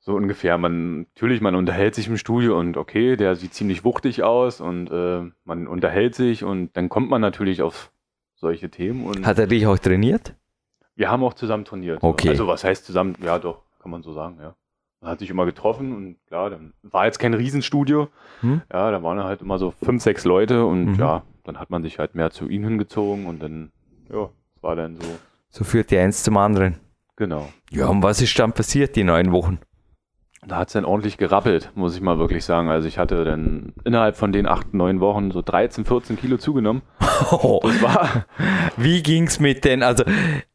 So ungefähr. Man, natürlich, man unterhält sich im Studio und okay, der sieht ziemlich wuchtig aus und äh, man unterhält sich und dann kommt man natürlich auf solche Themen und Hat er dich auch trainiert? wir haben auch zusammen trainiert. Okay. Also was heißt zusammen? Ja, doch, kann man so sagen, ja. Man hat sich immer getroffen und klar, dann war jetzt kein Riesenstudio. Hm? Ja, da waren halt immer so fünf, sechs Leute und Mhm. ja, dann hat man sich halt mehr zu ihnen hingezogen und dann, ja, war dann so, So führt die eins zum anderen. genau. Ja, und was ist dann passiert, die neun Wochen? Da hat es dann ordentlich gerappelt, muss ich mal wirklich sagen. Also ich hatte dann innerhalb von den acht, neun Wochen so 13, 14 Kilo zugenommen. [LAUGHS] Das war, Wie ging's mit den, also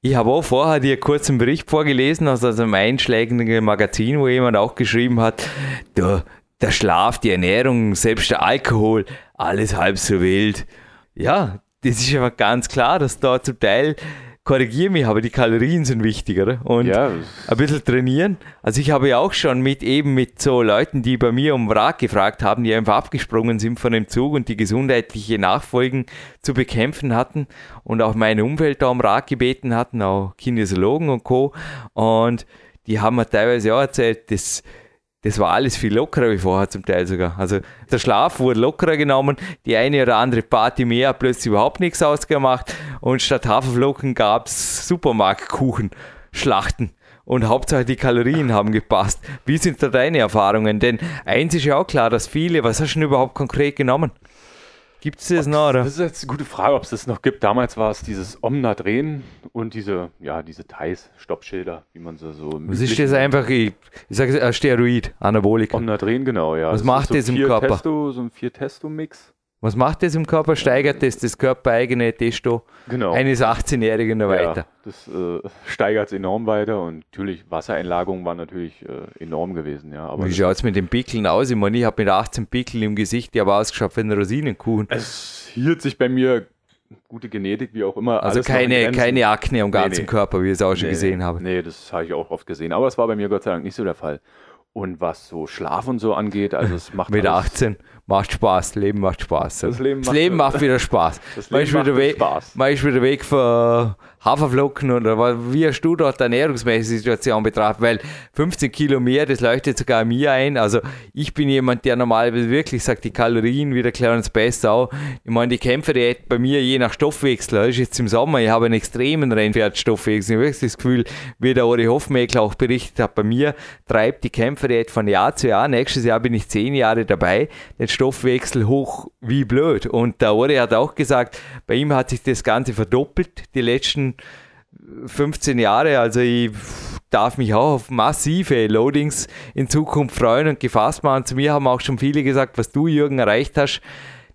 ich habe auch vorher dir kurz einen Bericht vorgelesen aus einem einschlägigen Magazin, wo jemand auch geschrieben hat, der, der Schlaf, die Ernährung, selbst der Alkohol, alles halb so wild. Ja, das ist aber ganz klar, dass da zum Teil, korrigiere mich, aber die Kalorien sind wichtiger. Und ja, ein bisschen trainieren. Also ich habe ja auch schon mit eben mit so Leuten, die bei mir um Rat gefragt haben, die einfach abgesprungen sind von dem Zug und die gesundheitliche Nachfolgen zu bekämpfen hatten und auch meine Umwelt da um Rat gebeten hatten, auch Kinesiologen und Co. Und die haben mir teilweise auch erzählt, das, das war alles viel lockerer wie vorher zum Teil sogar. Also der Schlaf wurde lockerer genommen, die eine oder andere Party mehr hat plötzlich überhaupt nichts ausgemacht und statt Haferflocken gab es Supermarktkuchen, Schlachten. und Hauptsache die Kalorien haben gepasst. Wie sind da deine Erfahrungen? Denn eins ist ja auch klar, dass viele, was hast du denn überhaupt konkret genommen? Gibt es das noch? Oder? Das ist jetzt eine gute Frage, ob es das noch gibt. Damals war es dieses Omnadren und diese, ja, diese Thais, Stoppschilder, wie man so so. Was ist das einfach? Ich, ich sage ein Steroid, Anabolika. Omnadren, genau, ja. Was macht ist so das im vier Körper? Testo, so ein Vier-Testo-Mix. Was macht das im Körper? Steigert das das körpereigene Testo Genau. eines 18-Jährigen noch Ja, weiter? das äh, steigert es enorm weiter und natürlich Wassereinlagerungen waren natürlich äh, enorm gewesen, ja. Aber Wie schaut es mit den Pickeln aus? Ich meine, ich habe mit 18 Pickeln im Gesicht, die habe ausgeschaut wie ein Rosinenkuchen. es hielt sich bei mir gute Genetik, wie auch immer. Also keine, keine Akne am ganzen nee. Körper, wie ich es auch schon Nee, gesehen habe. Nee, das habe ich auch oft gesehen. Aber es war bei mir Gott sei Dank nicht so der Fall. Und was so Schlaf und so angeht, also es macht Mit alles- 18 macht Spaß, Leben macht Spaß. Das Leben das macht- Leben [LAUGHS] macht wieder Spaß. Das Man Leben ist wieder weg, Spaß. man ist wieder weg von Haferflocken oder wie hast du dort ernährungsmäßige Situation betrachtet? Weil 15 Kilo mehr, das leuchtet sogar mir ein. Also ich bin jemand, der normalerweise wirklich sagt, die Kalorien wieder klar uns besser auch. Ich meine, die Kämpferdiät bei mir je nach Stoffwechsel, das ist jetzt im Sommer, ich habe einen extremen Rennpferdstoffwechsel. Ich habe wirklich das Gefühl, wie der Ori Hofmeckler auch berichtet hat, bei mir treibt die Kämpferdiät von Jahr zu Jahr. Nächstes Jahr bin ich zehn Jahre dabei, den Stoffwechsel hoch wie blöd. Und der Ori hat auch gesagt, bei ihm hat sich das Ganze verdoppelt, die letzten 15 Jahre. Also ich darf mich auch auf massive Loadings in Zukunft freuen und gefasst machen. Zu mir haben auch schon viele gesagt, was du, Jürgen, erreicht hast,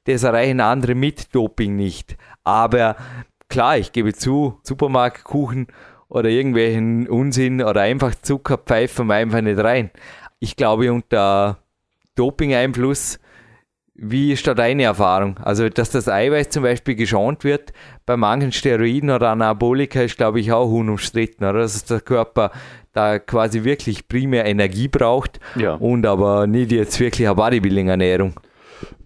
das erreichen andere mit Doping nicht. Aber klar, ich gebe zu, Supermarktkuchen oder irgendwelchen Unsinn oder einfach Zucker pfeifen wir einfach nicht rein. Ich glaube, unter Doping-Einfluss, wie ist da deine Erfahrung? Also, dass das Eiweiß zum Beispiel geschont wird bei manchen Steroiden oder Anabolika ist, glaube ich, auch unumstritten, oder? Dass der Körper da quasi wirklich primär Energie braucht Ja. und aber nicht jetzt wirklich eine Bodybuilding-Ernährung.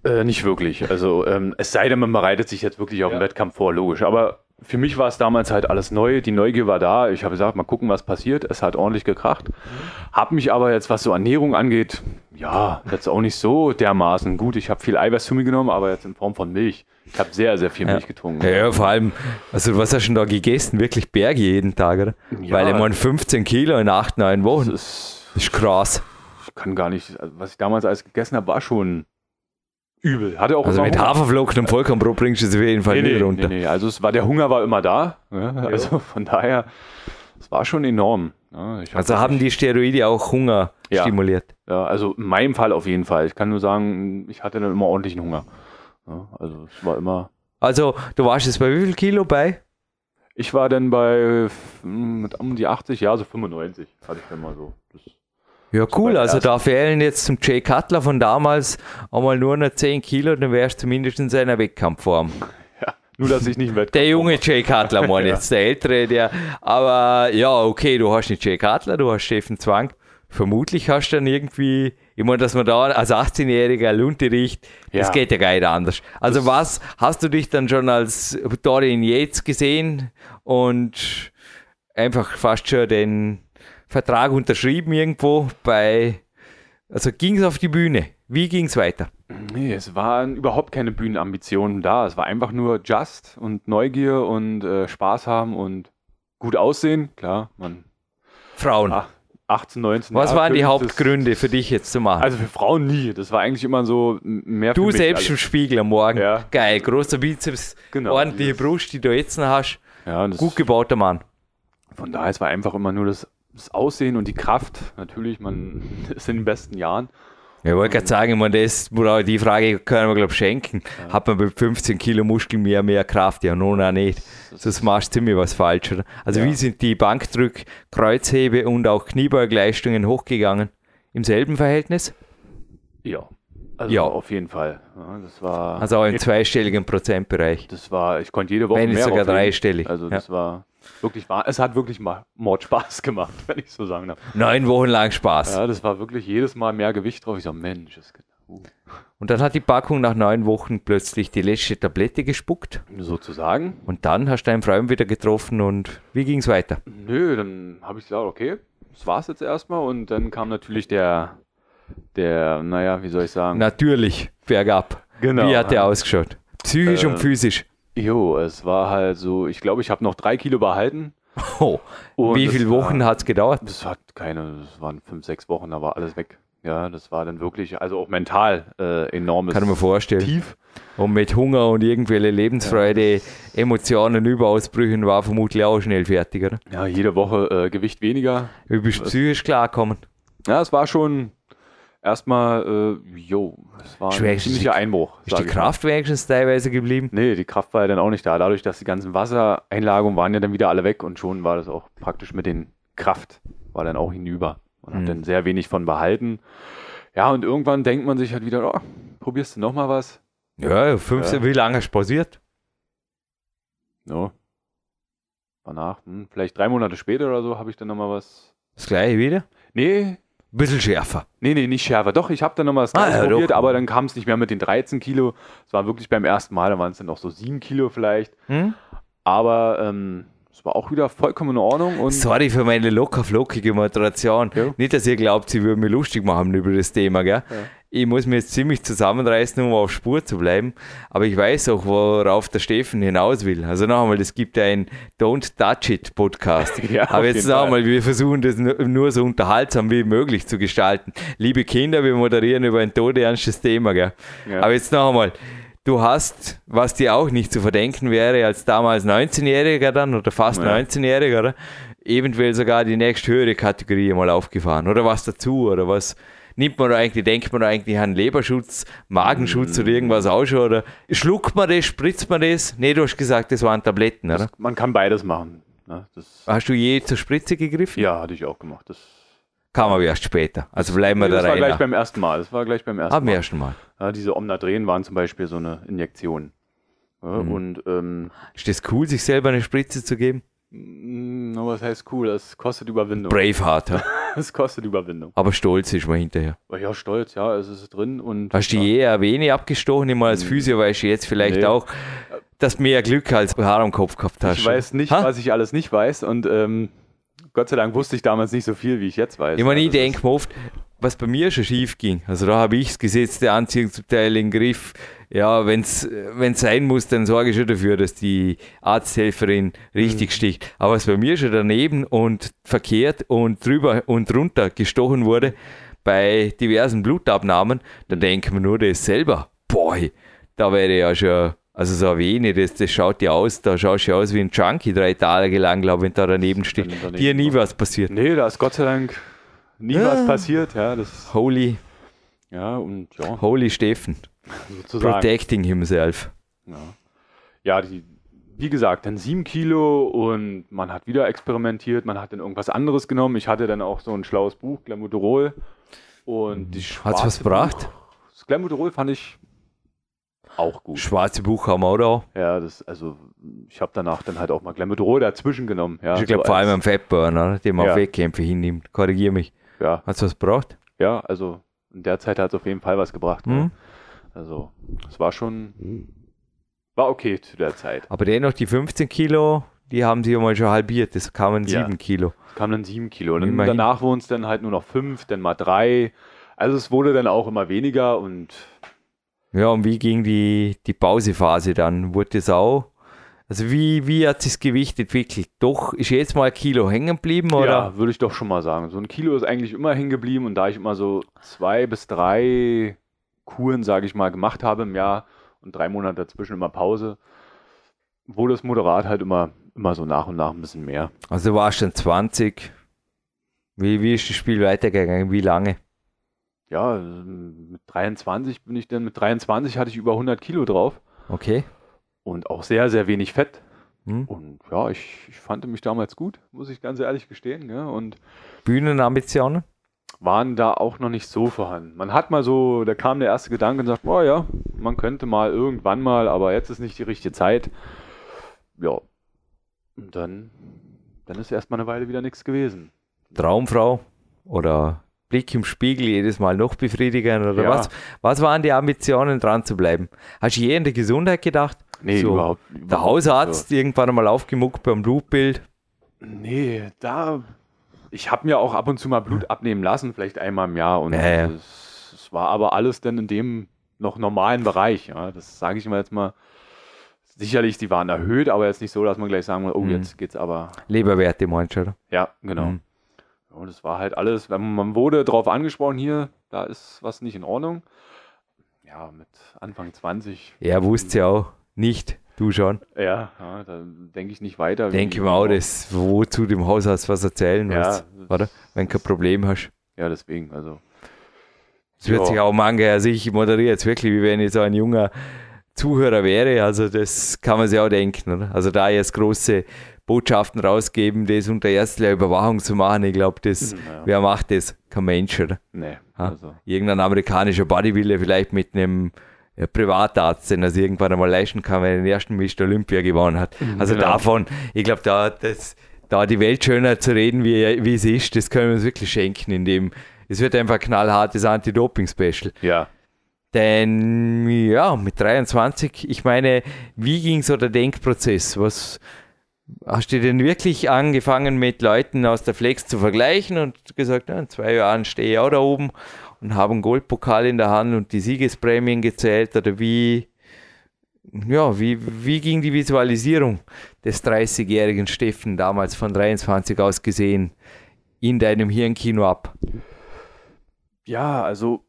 Äh, nicht wirklich. Also ähm, es sei denn, man bereitet sich jetzt wirklich auf den Wettkampf vor, logisch. Aber für mich war es damals halt alles neu. Die Neugier war da. Ich habe gesagt, mal gucken, was passiert. Es hat ordentlich gekracht. Hab mich aber jetzt, was so Ernährung angeht, ja, jetzt auch nicht so dermaßen gut. Ich habe viel Eiweiß zu mir genommen, aber jetzt in Form von Milch. Ich habe sehr, sehr viel Milch getrunken. Ja, ja, vor allem, also was hast du denn da gegessen? Wirklich Berge jeden Tag, oder? Ja. Weil ich meine, 15 Kilo in 8, 9 Das Wochen, ist, das ist krass. ich kann gar nicht, also was ich damals alles gegessen habe, war schon übel. Hatte auch Also mit Hunger. Haferflocken und Vollkornbrot bringst du es auf jeden Fall Nee, nicht nee, runter. nee, nee. Also es war der Hunger war immer da. Ja, also von daher, es war schon enorm. Ja, ich hab Also haben die Steroide auch Hunger Ja. stimuliert. ja, also in meinem Fall auf jeden Fall. Ich kann nur sagen, ich hatte dann immer ordentlichen Hunger. Ja, also es war immer. Also du warst jetzt bei wie viel Kilo bei? Ich war dann bei hm, mit um die 80, ja, so 95 hatte ich dann mal so. Das, Ja, cool. der Also da fehlen jetzt zum Jay Cutler von damals einmal nur noch 10 Kilo, dann wärst du zumindest in seiner Wettkampfform. [LAUGHS] ja, nur dass ich nicht wett. Der junge Jay Cutler, meine ich [LAUGHS] jetzt, der ältere, der. Aber ja, okay, du hast nicht Jay Cutler, du hast Steffen Zwang. Vermutlich hast du dann irgendwie, ich meine, dass man da als 18-Jähriger Lunte riecht, das Ja. geht ja gar nicht anders. Also was, hast du dich dann schon als Dorian Yates gesehen und einfach fast schon den Vertrag unterschrieben irgendwo bei, also ging es auf die Bühne? Wie ging es weiter? Nee, es waren überhaupt keine Bühnenambitionen da. Es war einfach nur Just und Neugier und äh, Spaß haben und gut aussehen. Klar, man Frauen. ach, 18, 19 was Jahre waren die das- Hauptgründe für dich jetzt zu machen? Also für Frauen nie. Das war eigentlich immer so mehr für Du selbst im alles. Spiegel am Morgen. Ja. Geil, großer Bizeps, Genau, ordentliche dieses- Brust, die du jetzt noch hast. Ja, das, Gut gebauter Mann. von daher, es war einfach immer nur das, das Aussehen und die Kraft. Natürlich, man [LAUGHS] ist in den besten Jahren. Ich wollte gerade sagen, meine, das, die Frage können wir, glaube ich, schenken. Hat man mit 15 Kilo Muskeln mehr, mehr Kraft? Ja, nun auch nicht. Sonst machst du ziemlich was falsch, oder? Also, Ja. wie sind die Bankdrück, Kreuzhebe und auch Kniebeugleistungen hochgegangen? Im selben Verhältnis? Ja. Also Ja. auf jeden Fall. Ja, das war. Also auch im zweistelligen Prozentbereich. das war, ich konnte jede Woche Wenn mehr sogar auflegen. dreistellig. Also Ja. das war wirklich wahr. Es hat wirklich mal Mord Spaß gemacht, [LAUGHS] wenn ich so sagen darf. Neun Wochen lang Spaß. Ja, das war wirklich jedes Mal mehr Gewicht drauf. Ich so, Mensch, das geht. Uh. Und dann hat die Packung nach neun Wochen plötzlich die letzte Tablette gespuckt. Sozusagen. Und dann hast du deinen Freund wieder getroffen und wie ging es weiter? Nö, dann habe ich gesagt, okay, das war's jetzt erstmal. Und dann kam natürlich der, der, naja, wie soll ich sagen? Natürlich, bergab. Genau. Wie hat der ausgeschaut? Psychisch Äh, und physisch. Jo, es war halt so, ich glaube, ich habe noch drei Kilo behalten. [LAUGHS] Oh, Und wie viele Wochen hat es gedauert? Das hat keine, das waren fünf, sechs Wochen, da war alles weg. Ja, das war dann wirklich, also auch mental äh, enormes Kann ich mir vorstellen. Tief. Und mit Hunger und irgendwelche Lebensfreude, Emotionen, Überausbrüchen war vermutlich auch schnell fertig, oder? Ja, jede Woche äh, Gewicht weniger. Wie bist du psychisch klarkommen? Ja, es war schon erstmal, äh, jo, es war ein Schwer- ziemlicher Einbruch. Ist die. Kraft wenigstens teilweise geblieben? Nee, die Kraft war ja dann auch nicht da. Dadurch, dass die ganzen Wassereinlagungen waren ja dann wieder alle weg und schon war das auch praktisch mit den Kraft, war dann auch hinüber. Man Mhm. hat dann sehr wenig von behalten. Ja, und irgendwann denkt man sich halt wieder, oh, probierst du nochmal was? Ja, 15, Ja. wie lange hast du pausiert? Ja. Danach, hm, vielleicht drei Monate später oder so, habe ich dann nochmal was. Das gleiche wieder? Nee, bisschen schärfer. nee, nee, nicht schärfer. Doch, ich habe dann nochmal das Ah, ja, probiert, doch. aber dann kam es nicht mehr mit den 13 Kilo. Es war wirklich beim ersten Mal, da waren es dann noch so 7 Kilo vielleicht. Hm? Aber ähm, es war auch wieder vollkommen in Ordnung. Und Sorry für meine locker flockige Moderation. Ja. Nicht, dass ihr glaubt, sie würden mir lustig machen über das Thema, gell? Ja. Ich muss mir jetzt ziemlich zusammenreißen, um auf Spur zu bleiben. Aber ich weiß auch, worauf der Steffen hinaus will. Also noch einmal, es gibt einen Don't Touch It Podcast. [LAUGHS] Ja, Aber jetzt noch einmal, wir versuchen das nur, so unterhaltsam wie möglich zu gestalten. Liebe Kinder, wir moderieren über ein todeernstes Thema, gell? Ja. Aber jetzt noch einmal. Du hast, was dir auch nicht zu verdenken wäre, als damals 19-Jähriger dann oder fast Ja. 19-Jähriger, oder? eventuell sogar die nächsthöhere Kategorie mal aufgefahren oder was dazu oder was nimmt man eigentlich, denkt man eigentlich an Leberschutz, Magenschutz oder irgendwas auch schon oder schluckt man das, spritzt man das? Nee, du hast gesagt, das waren Tabletten, oder? man kann beides machen. Ne? Das, Hast du je zur Spritze gegriffen? ja, hatte ich auch gemacht. Das, Kam aber erst später. Also bleiben wir nee, da das war gleich rein. beim ersten Mal. Das war gleich beim ersten Am Mal. ersten Mal. Ja, diese Omnadren waren zum Beispiel so eine Injektion. Ja, Mhm. Und ähm, Ist das cool, sich selber eine Spritze zu geben? na, was heißt cool? Das kostet Überwindung. Braveheart, ja. [LAUGHS] [LAUGHS] Das kostet Überwindung. aber stolz ist man hinterher. Ja, stolz, ja, es ist drin und Hast du ja, je Vene abgestochen? Immer als Physio weißt du jetzt vielleicht Nee. auch, dass du mehr Glück als Haar am Kopf gehabt hast. ich weiß nicht, Ha? was ich alles nicht weiß und ähm, Gott sei Dank wusste ich damals nicht so viel, wie ich jetzt weiß. Ich das denke mir oft, was bei mir schon schief ging. Also da habe ich das gesetzte Anziehungsteil in den Griff. Ja, wenn es sein muss, dann sorge ich schon dafür, dass die Arzthelferin Mhm. richtig sticht. Aber was bei mir schon daneben und verkehrt und drüber und drunter gestochen wurde bei diversen Blutabnahmen, da Mhm. denken wir nur das selber. Boah, da wäre ja schon, also so eine Vene, das, das schaut ja aus, da schaust du ja aus wie ein Junkie drei Tage lang, glaube ich, wenn da daneben steht. Daneben Dir nie was passiert. Nee, da ist Gott sei Dank nie Ja. was passiert, ja, das, Holy, ja, und ja, holy Steffen. sozusagen. Protecting himself. Ja, ja die, wie gesagt, dann sieben Kilo und man hat wieder experimentiert, man hat dann irgendwas anderes genommen. Ich hatte dann auch so ein schlaues Buch, Glamourol. Und die Hat's was gebracht? Das Glamourol fand ich auch gut. Schwarze Buch haben wir auch da. Ja, das, also ich habe danach dann halt auch mal Glamourol dazwischen genommen. Ja, ich glaube so vor allem am Fatburner, oder? den man Ja. auf Wettkämpfe hinnimmt. Korrigiere mich. Ja, Hat's was gebraucht? ja, also in der Zeit hat es auf jeden Fall was gebracht. Mhm. Also es war schon, war okay zu der Zeit. Aber dennoch, die 15 Kilo, die haben sie ja mal schon halbiert. Das kamen Ja. 7 Kilo. Es kamen dann sieben Kilo. Und dann danach wurden es dann halt nur noch fünf, dann mal drei. Also es wurde dann auch immer weniger und Ja, und wie ging die, die Pausephase dann? Wurde das auch? Also wie, wie hat sich das Gewicht entwickelt? Doch, ist jetzt mal ein Kilo hängen geblieben, oder? ja, würde ich doch schon mal sagen. So ein Kilo ist eigentlich immer hängen geblieben und da ich immer so zwei bis drei Kuren, sage ich mal, gemacht habe im Jahr und drei Monate dazwischen immer Pause, wurde es moderat halt immer, immer so nach und nach ein bisschen mehr. Also warst du dann 20. Wie, wie ist das Spiel weitergegangen? Wie lange? Ja, mit 23 bin ich dann, mit 23 hatte ich über 100 Kilo drauf Okay. Und auch sehr, sehr wenig Fett. Hm. Und ja, ich, ich fand mich damals gut, muss ich ganz ehrlich gestehen. Ja, und Bühnenambitionen? waren da auch noch nicht so vorhanden. Man hat mal so, da kam der erste Gedanke und sagt, oh ja, man könnte mal irgendwann mal, aber jetzt ist nicht die richtige Zeit. Ja. Und dann, dann ist erstmal eine Weile wieder nichts gewesen. Traumfrau oder Blick im Spiegel jedes Mal noch befriedigender oder Ja. was? Was waren die Ambitionen dran zu bleiben? Hast du je an die Gesundheit gedacht? Nee, So, überhaupt. Der überhaupt Hausarzt irgendwann einmal aufgemuckt beim Blutbild. Nee, da. Ich habe mir auch ab und zu mal Blut abnehmen lassen, vielleicht einmal im Jahr. Und Ja, ja. Es, es war aber alles dann in dem noch normalen Bereich. Ja, das sage ich mal jetzt mal. sicherlich, die waren erhöht, aber jetzt nicht so, dass man gleich sagen muss, oh, Mhm. jetzt geht's aber. Leberwerte meinst du, oder? Ja, genau. Mhm. Und das war halt alles, wenn man wurde darauf angesprochen, hier, da ist was nicht in Ordnung. Ja, mit Anfang 20. Er wusste ja auch nicht, du schon. Ja, ja da denke ich nicht weiter. Denke mir auch, das, wo zu dem Hausarzt was erzählen Ja, musst, oder? Wenn du kein Problem hast. ja, deswegen, also. Es wird Ja. sich auch manche, also ich moderiere jetzt wirklich, wie wenn ich so ein junger Zuhörer wäre, also das kann man sich auch denken, oder? Also da jetzt große Botschaften rausgeben, das unter ärztlicher Überwachung zu machen, ich glaube, das, Ja. wer macht das? Kein Mensch, oder? Nee, also. Irgendein amerikanischer Bodybuilder vielleicht mit einem Privatarzt, den er sich irgendwann einmal leisten kann, weil er den ersten Mr. Olympia gewonnen hat. Also genau. davon, ich glaube, da, das, da die Welt schöner zu reden, wie, wie sie ist, das können wir uns wirklich schenken, indem es wird einfach ein knallhartes Anti-Doping-Special. Ja. Denn ja, mit 23, ich meine, wie ging so der Denkprozess? Was hast du denn wirklich angefangen mit Leuten aus der Flex zu vergleichen und gesagt, ja, in zwei Jahren stehe ich auch da oben und habe einen Goldpokal in der Hand und die Siegesprämien gezählt oder wie ja, wie, wie ging die Visualisierung des 30-jährigen Steffen damals von 23 aus gesehen in deinem Hirnkino ab? Ja, also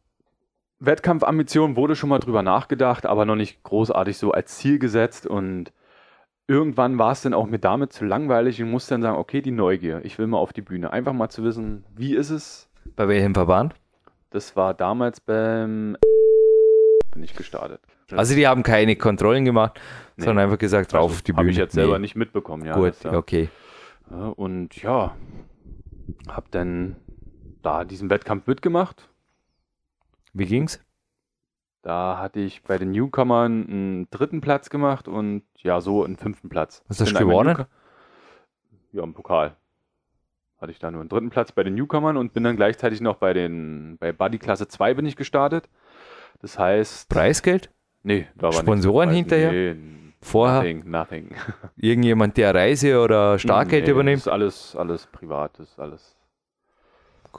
Wettkampfambition wurde schon mal drüber nachgedacht, aber noch nicht großartig so als Ziel gesetzt und irgendwann war es dann auch mir damit zu langweilig und musste dann sagen, okay, die Neugier, ich will mal auf die Bühne, einfach mal zu wissen, wie ist es? Bei welchem Verband? Das war damals beim bin ich gestartet. Also die haben keine Kontrollen gemacht, Nee. sondern einfach gesagt, drauf auf die Bühne. Habe ich jetzt selber Nee. nicht mitbekommen, ja. Gut, ja. okay. Und ja, habe dann da diesen Wettkampf mitgemacht. Wie ging's? Da hatte ich bei den Newcomern einen dritten Platz gemacht und ja, so einen fünften Platz. Was hast du gewonnen? Ja, im Pokal. Hatte ich da nur einen dritten Platz bei den Newcomern und bin dann gleichzeitig noch bei den, bei Buddy Klasse 2 bin ich gestartet. Das heißt, Preisgeld? nee, da war Sponsoren hinterher? Nee, Vorher? nothing, nothing. [LAUGHS] Irgendjemand, der Reise oder Starkgeld Nee, übernimmt? Das ist alles, alles privat, das ist alles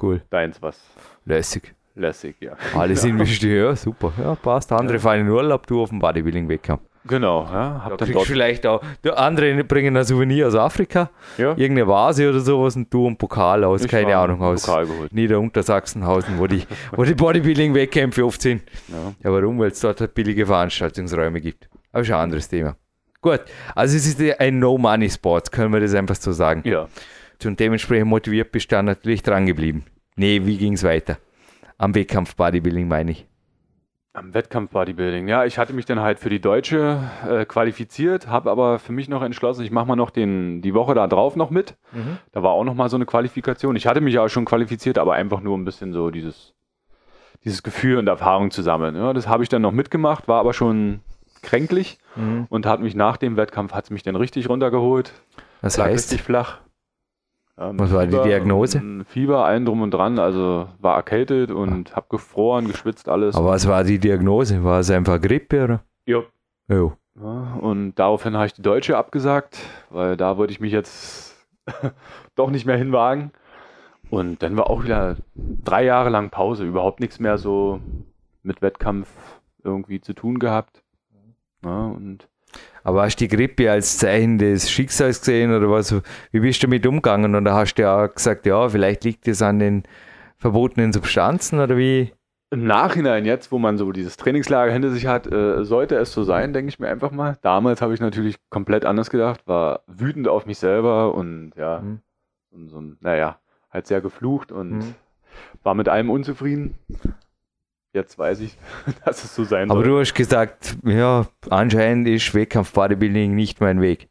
Cool. deins, was Lässig. lässig, ja. Alles [LAUGHS] investiert, ja, super. Ja, passt. Andere fahren in Urlaub, du auf dem Bodybuilding-Wettkampf. Genau, ja, hab Da dann dort, vielleicht auch, der andere bringen ein Souvenir aus Afrika, ja, irgendeine Vase oder sowas und du einen Pokal aus, ich keine Ahnung, aus Pokal geholt. Niederuntersachsenhausen, wo die, [LAUGHS] wo die Bodybuilding-Wettkämpfe oft sind. Ja. Ja, warum? Weil es dort billige Veranstaltungsräume gibt. Aber ist ein anderes Thema. Gut, also es ist ein No-Money-Sport, können wir das einfach so sagen. ja, Und dementsprechend motiviert bist du dann natürlich dran geblieben. Nee, wie ging es weiter? Am Wettkampf Bodybuilding meine ich. Am Wettkampf Bodybuilding. Ja, ich hatte mich dann halt für die Deutsche äh, qualifiziert, habe aber für mich noch entschlossen, ich mache mal noch den, die Woche da drauf noch mit. Da war auch noch mal so eine Qualifikation. Ich hatte mich ja auch schon qualifiziert, aber einfach nur ein bisschen so dieses, dieses Gefühl und Erfahrung zu sammeln. Ja, das habe ich dann noch mitgemacht, war aber schon kränklich und hat mich nach dem Wettkampf, hat es mich dann richtig runtergeholt. Das heißt, richtig flach. Mit Was war die Diagnose? und Fieber, allen drum und dran. Also war erkältet und hab gefroren, geschwitzt, alles. aber was war die Diagnose? War es einfach Grippe oder? ja. Jo. Ja, und daraufhin habe ich die Deutsche abgesagt, weil da wollte ich mich jetzt [LAUGHS] doch nicht mehr hinwagen. Und dann war auch wieder drei Jahre lang Pause, überhaupt nichts mehr so mit Wettkampf irgendwie zu tun gehabt. Ja, und Aber hast du die Grippe als Zeichen des Schicksals gesehen oder was? Wie bist du damit umgegangen? Und da hast du ja gesagt, ja, vielleicht liegt es an den verbotenen Substanzen oder wie? im Nachhinein jetzt, wo man so dieses Trainingslager hinter sich hat, äh, sollte es so sein, denke ich mir einfach mal. Damals habe ich natürlich komplett anders gedacht, war wütend auf mich selber und ja, Mhm. und so, naja, halt sehr geflucht und Mhm. war mit allem unzufrieden. Jetzt weiß ich, [LAUGHS] dass es so sein Aber soll. du hast gesagt, ja, anscheinend ist Wettkampf Bodybuilding nicht mein Weg.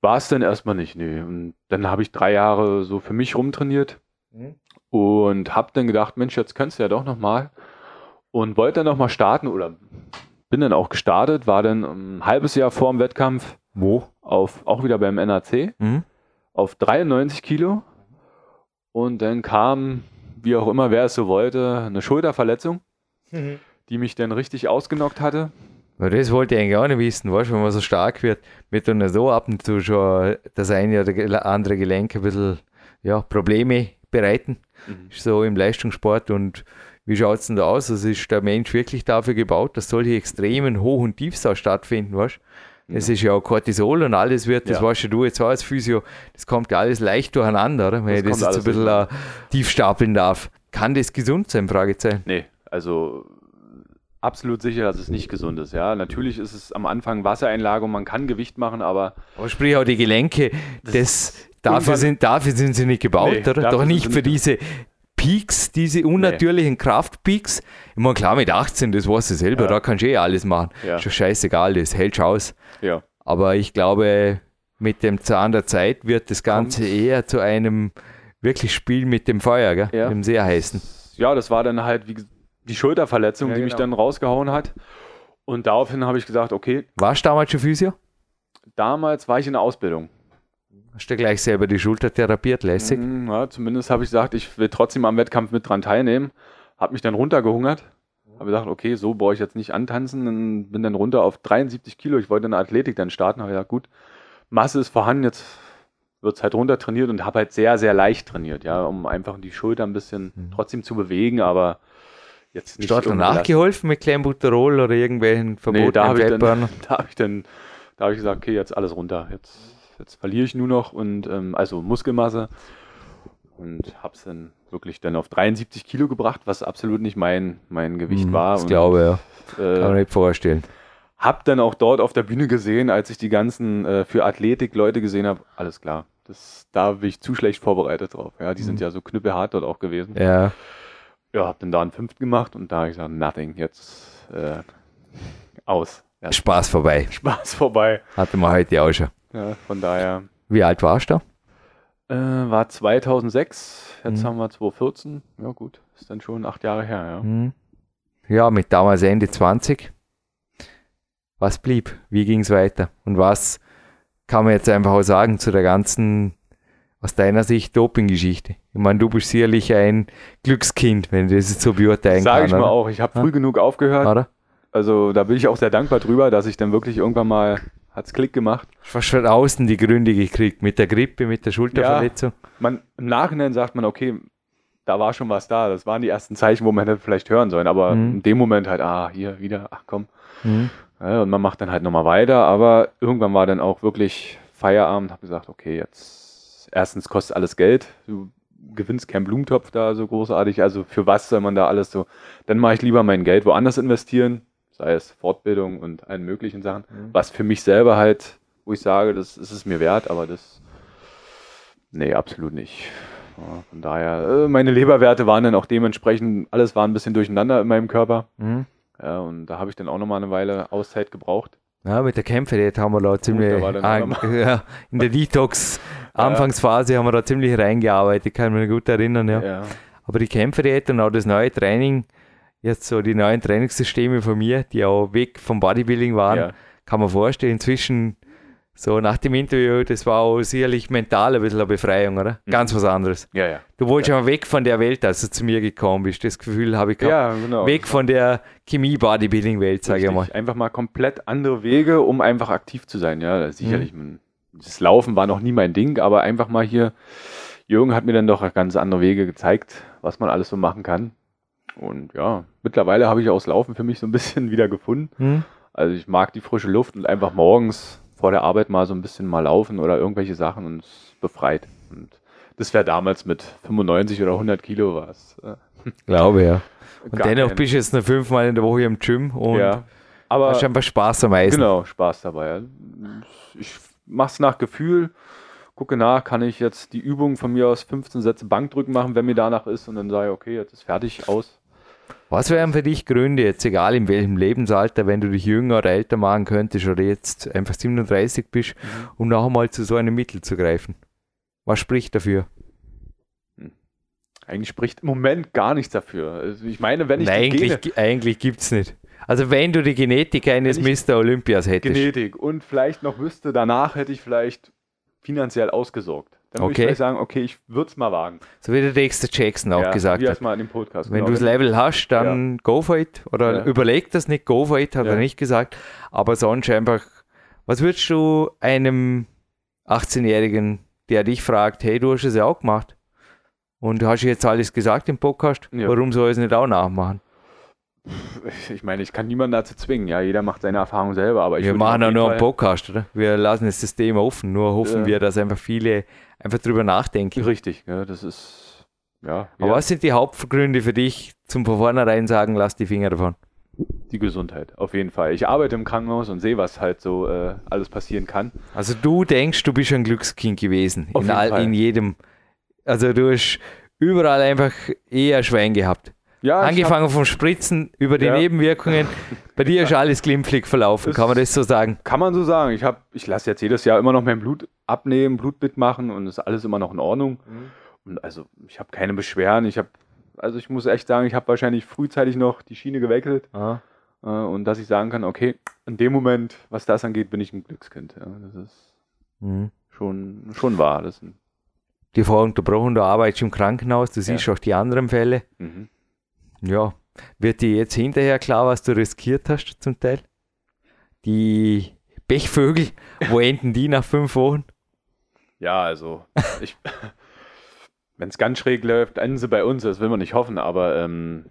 War es dann erstmal nicht, nee. Und dann habe ich drei Jahre so für mich rumtrainiert Mhm. und habe dann gedacht, Mensch, jetzt könntest du ja doch nochmal. Und wollte dann nochmal starten oder bin dann auch gestartet, war dann ein halbes Jahr vor dem Wettkampf Wo? auf, auch wieder beim NAC, Mhm. auf 93 Kilo. Und dann kam, wie auch immer, wer es so wollte, eine Schulterverletzung, die mich dann richtig ausgenockt hatte. Das wollte ich eigentlich auch nicht wissen, weißt du, wenn man so stark wird, wird dann so ab und zu schon das eine oder andere Gelenk ein bisschen ja, Probleme bereiten. Mhm. Ist so im Leistungssport und wie schaut es denn da aus? Also ist der Mensch wirklich dafür gebaut, dass solche extremen Hoch- und Tiefs auch stattfinden, weißt Es ist ja auch Cortisol und alles wird, das Ja. weißt ja du jetzt auch als Physio, das kommt ja alles leicht durcheinander, oder? wenn Das ich das jetzt ein bisschen äh, tief stapeln darf. Kann das gesund sein? Fragezeichen. Nee, also absolut sicher, dass es nicht gesund ist. Ja, natürlich ist es am Anfang Wassereinlage und man kann Gewicht machen, aber Aber sprich auch die Gelenke, das, dafür, irgendwann- sind, dafür sind sie nicht gebaut, Nee, oder? dafür Doch nicht für diese Peaks, diese unnatürlichen Kraftpeaks. Ich meine, klar, mit 18, das weißt du selber, Ja. da kannst du eh alles machen. Ja. Ist doch scheißegal, das hältst du aus. Ja. Aber ich glaube, mit dem Zahn der Zeit wird das Ganze eher zu einem wirklich Spiel mit dem Feuer, gell? Ja. Dem sehr heißen. ja, das war dann halt die Schulterverletzung, Ja, die mich genau. dann rausgehauen hat. Und daraufhin habe ich gesagt, okay, Warst du damals schon Physio? damals war ich in der Ausbildung. Hast du gleich selber die Schulter therapiert, lässig? Mm, Ja, zumindest habe ich gesagt, ich will trotzdem am Wettkampf mit dran teilnehmen. Habe mich dann runtergehungert. Habe gesagt, okay, so brauche ich jetzt nicht antanzen. Dann bin dann runter auf 73 Kilo. Ich wollte in der Athletik dann starten. Habe gesagt, gut, Masse ist vorhanden, jetzt wird es halt runter trainiert und habe halt sehr, sehr leicht trainiert, ja, um einfach die Schulter ein bisschen trotzdem zu bewegen, aber jetzt nicht. Startler nachgeholfen mit Clenbuterol oder irgendwelchen Nee, verbotenen da habe ich, dann- Fettburnern? [LAUGHS] da hab ich dann, da habe ich gesagt, okay, jetzt alles runter. Jetzt, jetzt verliere ich nur noch und ähm, also Muskelmasse und habe es dann wirklich dann auf 73 Kilo gebracht, was absolut nicht mein, mein Gewicht Hm, war. Und, glaube ich, ja. Kann man äh, nicht vorstellen. hab dann auch dort auf der Bühne gesehen, als ich die ganzen äh, für Athletik Leute gesehen habe, alles klar. Das, da bin ich zu schlecht vorbereitet drauf. Ja, die sind ja so knüppelhart dort auch gewesen. Ja. Ja, hab dann da einen fünften gemacht und da habe ich gesagt, nothing, jetzt äh, aus. Ja, Spaß vorbei. Spaß vorbei. Hatten wir heute auch schon. Ja, von daher Wie alt warst du? Äh, war 2006, jetzt Mhm. haben wir 2014. Ja gut, ist dann schon acht Jahre her. Ja. Hm. Ja, mit damals Ende 20. Was blieb? Wie ging es weiter? Und was kann man jetzt einfach auch sagen zu der ganzen, aus deiner Sicht, Doping-Geschichte? Ich meine, du bist sicherlich ein Glückskind, wenn du das jetzt so beurteilen Sage kann, ich mal oder? auch, ich habe Ja. früh genug aufgehört. oder? Also da bin ich auch sehr dankbar drüber, dass ich dann wirklich irgendwann mal, hat's Klick gemacht. Fast von außen die Gründe gekriegt, mit der Grippe, mit der Schulterverletzung. Man, Im Nachhinein sagt man, okay, da war schon was da. Das waren die ersten Zeichen, wo man hätte vielleicht hören sollen. Aber Mhm. in dem Moment halt, ah, hier wieder, ach komm. Hm. Ja, und man macht dann halt nochmal weiter, aber irgendwann war dann auch wirklich Feierabend, habe gesagt, okay, jetzt erstens kostet alles Geld, du gewinnst keinen Blumentopf da so großartig, also für was soll man da alles so, dann mache ich lieber mein Geld woanders investieren, sei es Fortbildung und allen möglichen Sachen, was für mich selber halt, wo ich sage, das ist es mir wert, aber das, nee, absolut nicht. Ja, von daher, äh, meine Leberwerte waren dann auch dementsprechend, alles war ein bisschen durcheinander in meinem Körper. Hm. Ja, und da habe ich dann auch nochmal eine Weile Auszeit gebraucht. Ja, mit der Kämpfe, haben wir da ziemlich, da an, [LAUGHS] ja, in der Detox-Anfangsphase [LAUGHS] haben wir da ziemlich reingearbeitet, kann mich gut erinnern, ja. Ja. Aber die Kämpferdiät und auch das neue Training, jetzt so die neuen Trainingssysteme von mir, die auch weg vom Bodybuilding waren, Ja. kann man vorstellen, inzwischen so nach dem Interview, das war auch sicherlich mental ein bisschen eine Befreiung, oder? Mhm. Ganz was anderes. Ja, ja. Du wolltest ja. mal weg von der Welt, als du zu mir gekommen bist. Das Gefühl habe ich gehabt. Ja, genau. Weg von der Chemie-Bodybuilding-Welt, sage ich mal. Einfach mal komplett andere Wege, um einfach aktiv zu sein. Ja, sicherlich. man- Das Laufen war noch nie mein Ding, aber einfach mal hier, Jürgen hat mir dann doch ganz andere Wege gezeigt, was man alles so machen kann. Und ja, mittlerweile habe ich auch das Laufen für mich so ein bisschen [LAUGHS] wieder gefunden. Hm? Also ich mag die frische Luft und einfach morgens vor der Arbeit mal so ein bisschen mal laufen oder irgendwelche Sachen und es befreit. Und das wäre damals mit 95 oder 100 Kilo was. [LAUGHS] Glaube, ja. Und gar dennoch kein- bist du jetzt noch fünfmal in der Woche im Gym und ja. Aber hast einfach Spaß am Eisen. genau, Spaß dabei. Ich mach's nach Gefühl, gucke nach, kann ich jetzt die Übung von mir aus 15 Sätze Bankdrücken machen, wenn mir danach ist und dann sage ich, okay, jetzt ist fertig, aus. Was wären für dich Gründe, jetzt egal in welchem Lebensalter, wenn du dich jünger oder älter machen könntest oder jetzt einfach 37 bist, Mhm. um noch einmal zu so einem Mittel zu greifen? Was spricht dafür? Eigentlich spricht im Moment gar nichts dafür. Also ich meine, wenn ich Nein, Gene, eigentlich, eigentlich gibt es nicht. Also wenn du die Genetik eines Mr. Olympias hättest. Genetik und vielleicht noch wüsste, danach hätte ich vielleicht finanziell ausgesorgt. Dann würde Okay. ich vielleicht sagen, okay, ich würde es mal wagen. So wie der Dexter Jackson auch ja, gesagt hat. mal in dem Podcast Wenn genau. du das Level hast, dann go for it. Oder Ja. überleg das nicht, go for it, hat Ja. er nicht gesagt. Aber sonst einfach, was würdest du einem 18-Jährigen, der dich fragt, hey, du hast es ja auch gemacht und du hast jetzt alles gesagt im Podcast, Ja. warum soll ich es nicht auch nachmachen? Ich meine, ich kann niemanden dazu zwingen. Ja, jeder macht seine Erfahrung selber. Aber ich wir würde machen auch nur einen Podcast, oder? Wir lassen das System offen, nur hoffen Ja. wir, dass einfach viele einfach drüber nachdenken. Richtig, ja, das ist. Ja, Aber ja, was sind die Hauptgründe für dich, zum von vornherein sagen, lass die Finger davon? die Gesundheit, auf jeden Fall. Ich arbeite im Krankenhaus und sehe, was halt so äh, alles passieren kann. Also du denkst, du bist ein Glückskind gewesen. Auf in, all, in jedem. Also du hast überall einfach eher Schwein gehabt. Ja, Angefangen vom Spritzen über die Ja. Nebenwirkungen. Bei dir [LAUGHS] ist alles glimpflich verlaufen, Das- kann man das so sagen? Kann man so sagen. Ich, hab- ich lasse jetzt jedes Jahr immer noch mein Blut abnehmen, Blutbild machen und ist alles immer noch in Ordnung. Und also ich habe keine Beschwerden. Ich habe, also ich muss echt sagen, ich habe wahrscheinlich frühzeitig noch die Schiene gewechselt Ah. äh, und dass ich sagen kann, okay, in dem Moment, was das angeht, bin ich ein Glückskind. Ja, das ist Mhm. schon, schon wahr. Das Die vorher unterbrochen, du arbeitest im Krankenhaus, du siehst auch die anderen Fälle. mhm. Ja, wird dir jetzt hinterher klar, was du riskiert hast zum Teil? Die Pechvögel, wo enden die nach fünf Wochen? Ja, also [LAUGHS] wenn es ganz schräg läuft, enden sie bei uns. Das will man nicht hoffen, aber ähm,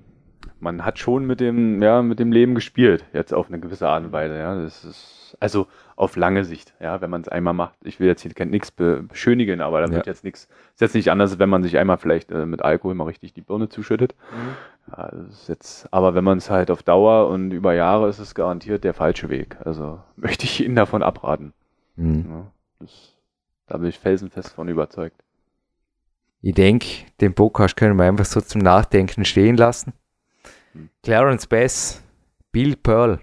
man hat schon mit dem, ja, mit dem Leben gespielt, jetzt auf eine gewisse Art und Weise. Ja, das ist also auf lange Sicht. Ja, wenn man es einmal macht. Ich will jetzt hier nichts be beschönigen, aber da wird Ja. jetzt nichts. Ist jetzt nicht anders, wenn man sich einmal vielleicht äh, mit Alkohol mal richtig die Birne zuschüttet. Ja, das ist jetzt, aber wenn man es halt auf Dauer und über Jahre ist es garantiert der falsche Weg. Also [LAUGHS] möchte ich Ihnen davon abraten. Mhm. Ja, das, da bin ich felsenfest von überzeugt. Ich denke, den Podcast können wir einfach so zum Nachdenken stehen lassen. Clarence Bass, Bill Pearl,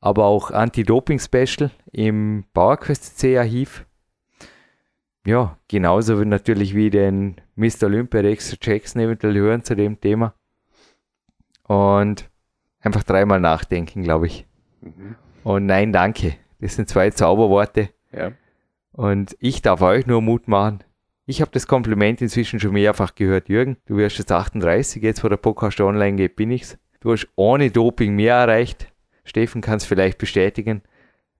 aber auch Anti-Doping-Special im PowerQuest C-Archiv. Ja, genauso wie natürlich wie den Mr. Olympia Dexter Jackson eventuell hören zu dem Thema. Und einfach dreimal nachdenken, glaube ich. Mhm. Und nein, danke. Das sind zwei Zauberworte. Ja. Und ich darf euch nur Mut machen. Ich habe das Kompliment inzwischen schon mehrfach gehört. Jürgen, du wirst jetzt 38, jetzt wo der Podcast online geht, bin ich's. Du hast ohne Doping mehr erreicht. Steffen kann es vielleicht bestätigen,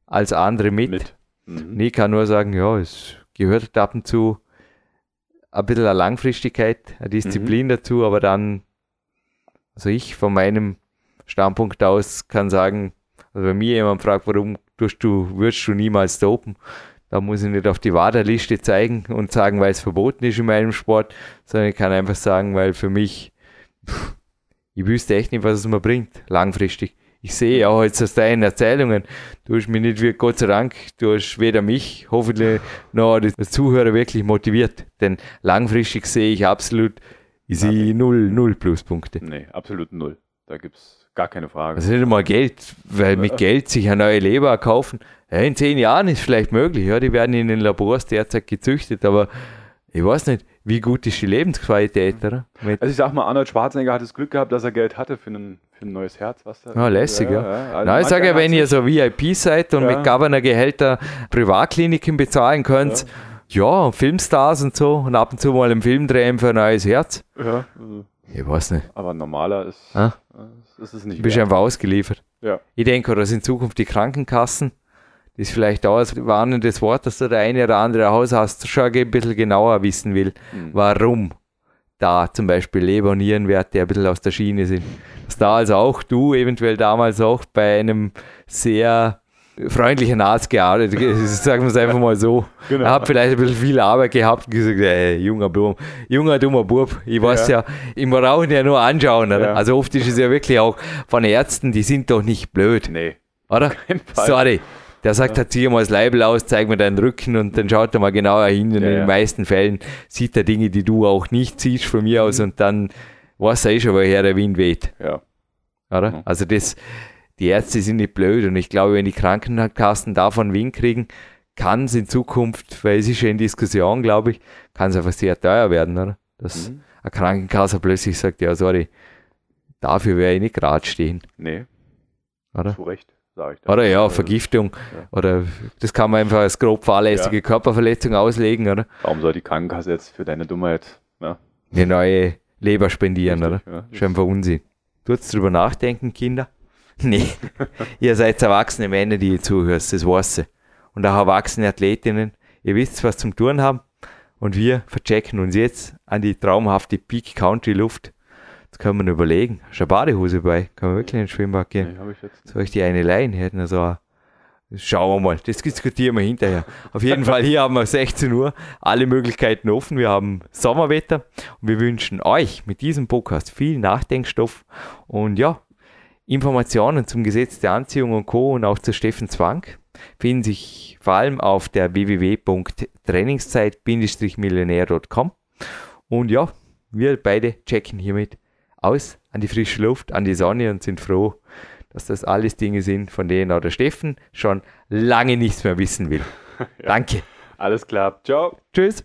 als andere mit. Mit. Mhm. Ich kann nur sagen, ja, es gehört halt ab und zu ein bisschen eine Langfristigkeit, eine Disziplin dazu, aber dann, also ich von meinem Standpunkt aus kann sagen, also wenn mir jemand fragt, warum tust du, würdest du niemals dopen, da muss ich nicht auf die WADA-Liste zeigen und sagen, weil es verboten ist in meinem Sport, sondern ich kann einfach sagen, weil für mich, pff, ich wüsste echt nicht, was es mir bringt, langfristig. Ich sehe auch jetzt aus deinen Erzählungen, du hast mich nicht, wie- Gott sei Dank, du hast weder mich, hoffentlich noch die Zuhörer wirklich motiviert. Denn langfristig sehe ich absolut, ich sehe null, null Pluspunkte. Nee, absolut null. Da gibt es gar keine Frage. Also nicht einmal Geld, weil mit [LAUGHS] Geld sich eine neue Leber kaufen, ja, in zehn Jahren ist vielleicht möglich, ja, die werden in den Labors derzeit gezüchtet, aber ich weiß nicht, wie gut ist die Lebensqualität, oder? Mit, Also ich sag mal, Arnold Schwarzenegger hat das Glück gehabt, dass er Geld hatte für ein, für ein neues Herz. Was da, Ja, lässig, ja. Also Na, ich sage ja, wenn ihr so VIP seid und Ja. mit Governor-Gehälter Privatkliniken bezahlen könnt, ja. Filmstars und so und ab und zu mal einen Film drehen für ein neues Herz. Ja, also, Ich weiß nicht. aber normaler ist, Ah. ist es nicht. Du bist wert. einfach ausgeliefert. Ja. Ich denke, dass in Zukunft die Krankenkassen, das ist vielleicht auch ein warnendes Wort, dass da der eine oder andere Hausarzt schon ein bisschen genauer wissen will, Hm. warum da zum Beispiel Leber- und Nierenwerte ein bisschen aus der Schiene sind. Dass da also auch du eventuell damals auch bei einem sehr freundlichen Arzt gearbeitet, sagen wir es einfach mal so. Genau. Er hat vielleicht ein bisschen viel Arbeit gehabt und gesagt, ey, junger Bub, junger dummer Bub, ich weiß ja, ich muss auch ja nur anschauen. Ja. Also oft ist es ja wirklich auch von Ärzten, die sind doch nicht blöd, Nee, oder? Sorry. Der sagt, halt, zieh mal das Leibel aus, zeig mir deinen Rücken und dann schaut er mal genauer hin. Und in Ja, den ja. meisten Fällen sieht er Dinge, die du auch nicht siehst von mir aus und dann weiß er eh schon, woher der Wind weht. Ja. Oder? Ja. Also das, die Ärzte sind nicht blöd und ich glaube, wenn die Krankenkassen davon Wind kriegen, kann es in Zukunft, weil es ist ja in Diskussion, glaube ich, kann es einfach sehr teuer werden, oder? Dass Mhm. eine Krankenkasse plötzlich sagt, ja, sorry, dafür werde ich nicht gerade stehen, Nee, oder? zu Recht, sage ich. Oder ja, Also, Vergiftung. Ja. Oder das kann man einfach als grob fahrlässige Körperverletzung auslegen, oder? Warum soll die Krankenkasse jetzt für deine Dummheit? Ja, Eine neue Leber spendieren, richtig, oder? Ja, Schon einfach Unsinn. Tut's drüber nachdenken, Kinder? [LAUGHS] Nee. [LAUGHS] ihr seid erwachsene Männer, die ihr zuhört, das weiß ich. Und auch erwachsene Athletinnen. Ihr wisst, was zum Tun haben. Und wir verchecken uns jetzt an die traumhafte Peak Country Luft Jetzt können wir überlegen. Hast du eine Badehose bei? Kann man wirklich ins Schwimmbad gehen? Nee, habe ich jetzt. Soll ich die eine leihen? Hätten wir so eine Schauen wir mal, das diskutieren wir hinterher. Auf jeden Fall, hier haben wir 16 Uhr, alle Möglichkeiten offen. Wir haben Sommerwetter und wir wünschen euch mit diesem Podcast viel Nachdenkstoff und ja, Informationen zum Gesetz der Anziehung und Co. und auch zu Steffen Zwang finden sich vor allem auf der www.trainingszeit-millionär.com und ja, wir beide checken hiermit aus an die frische Luft, an die Sonne und sind froh, dass das alles Dinge sind, von denen auch der Steffen schon lange nichts mehr wissen will. [LAUGHS] ja. Danke. Alles klar. Ciao. Tschüss.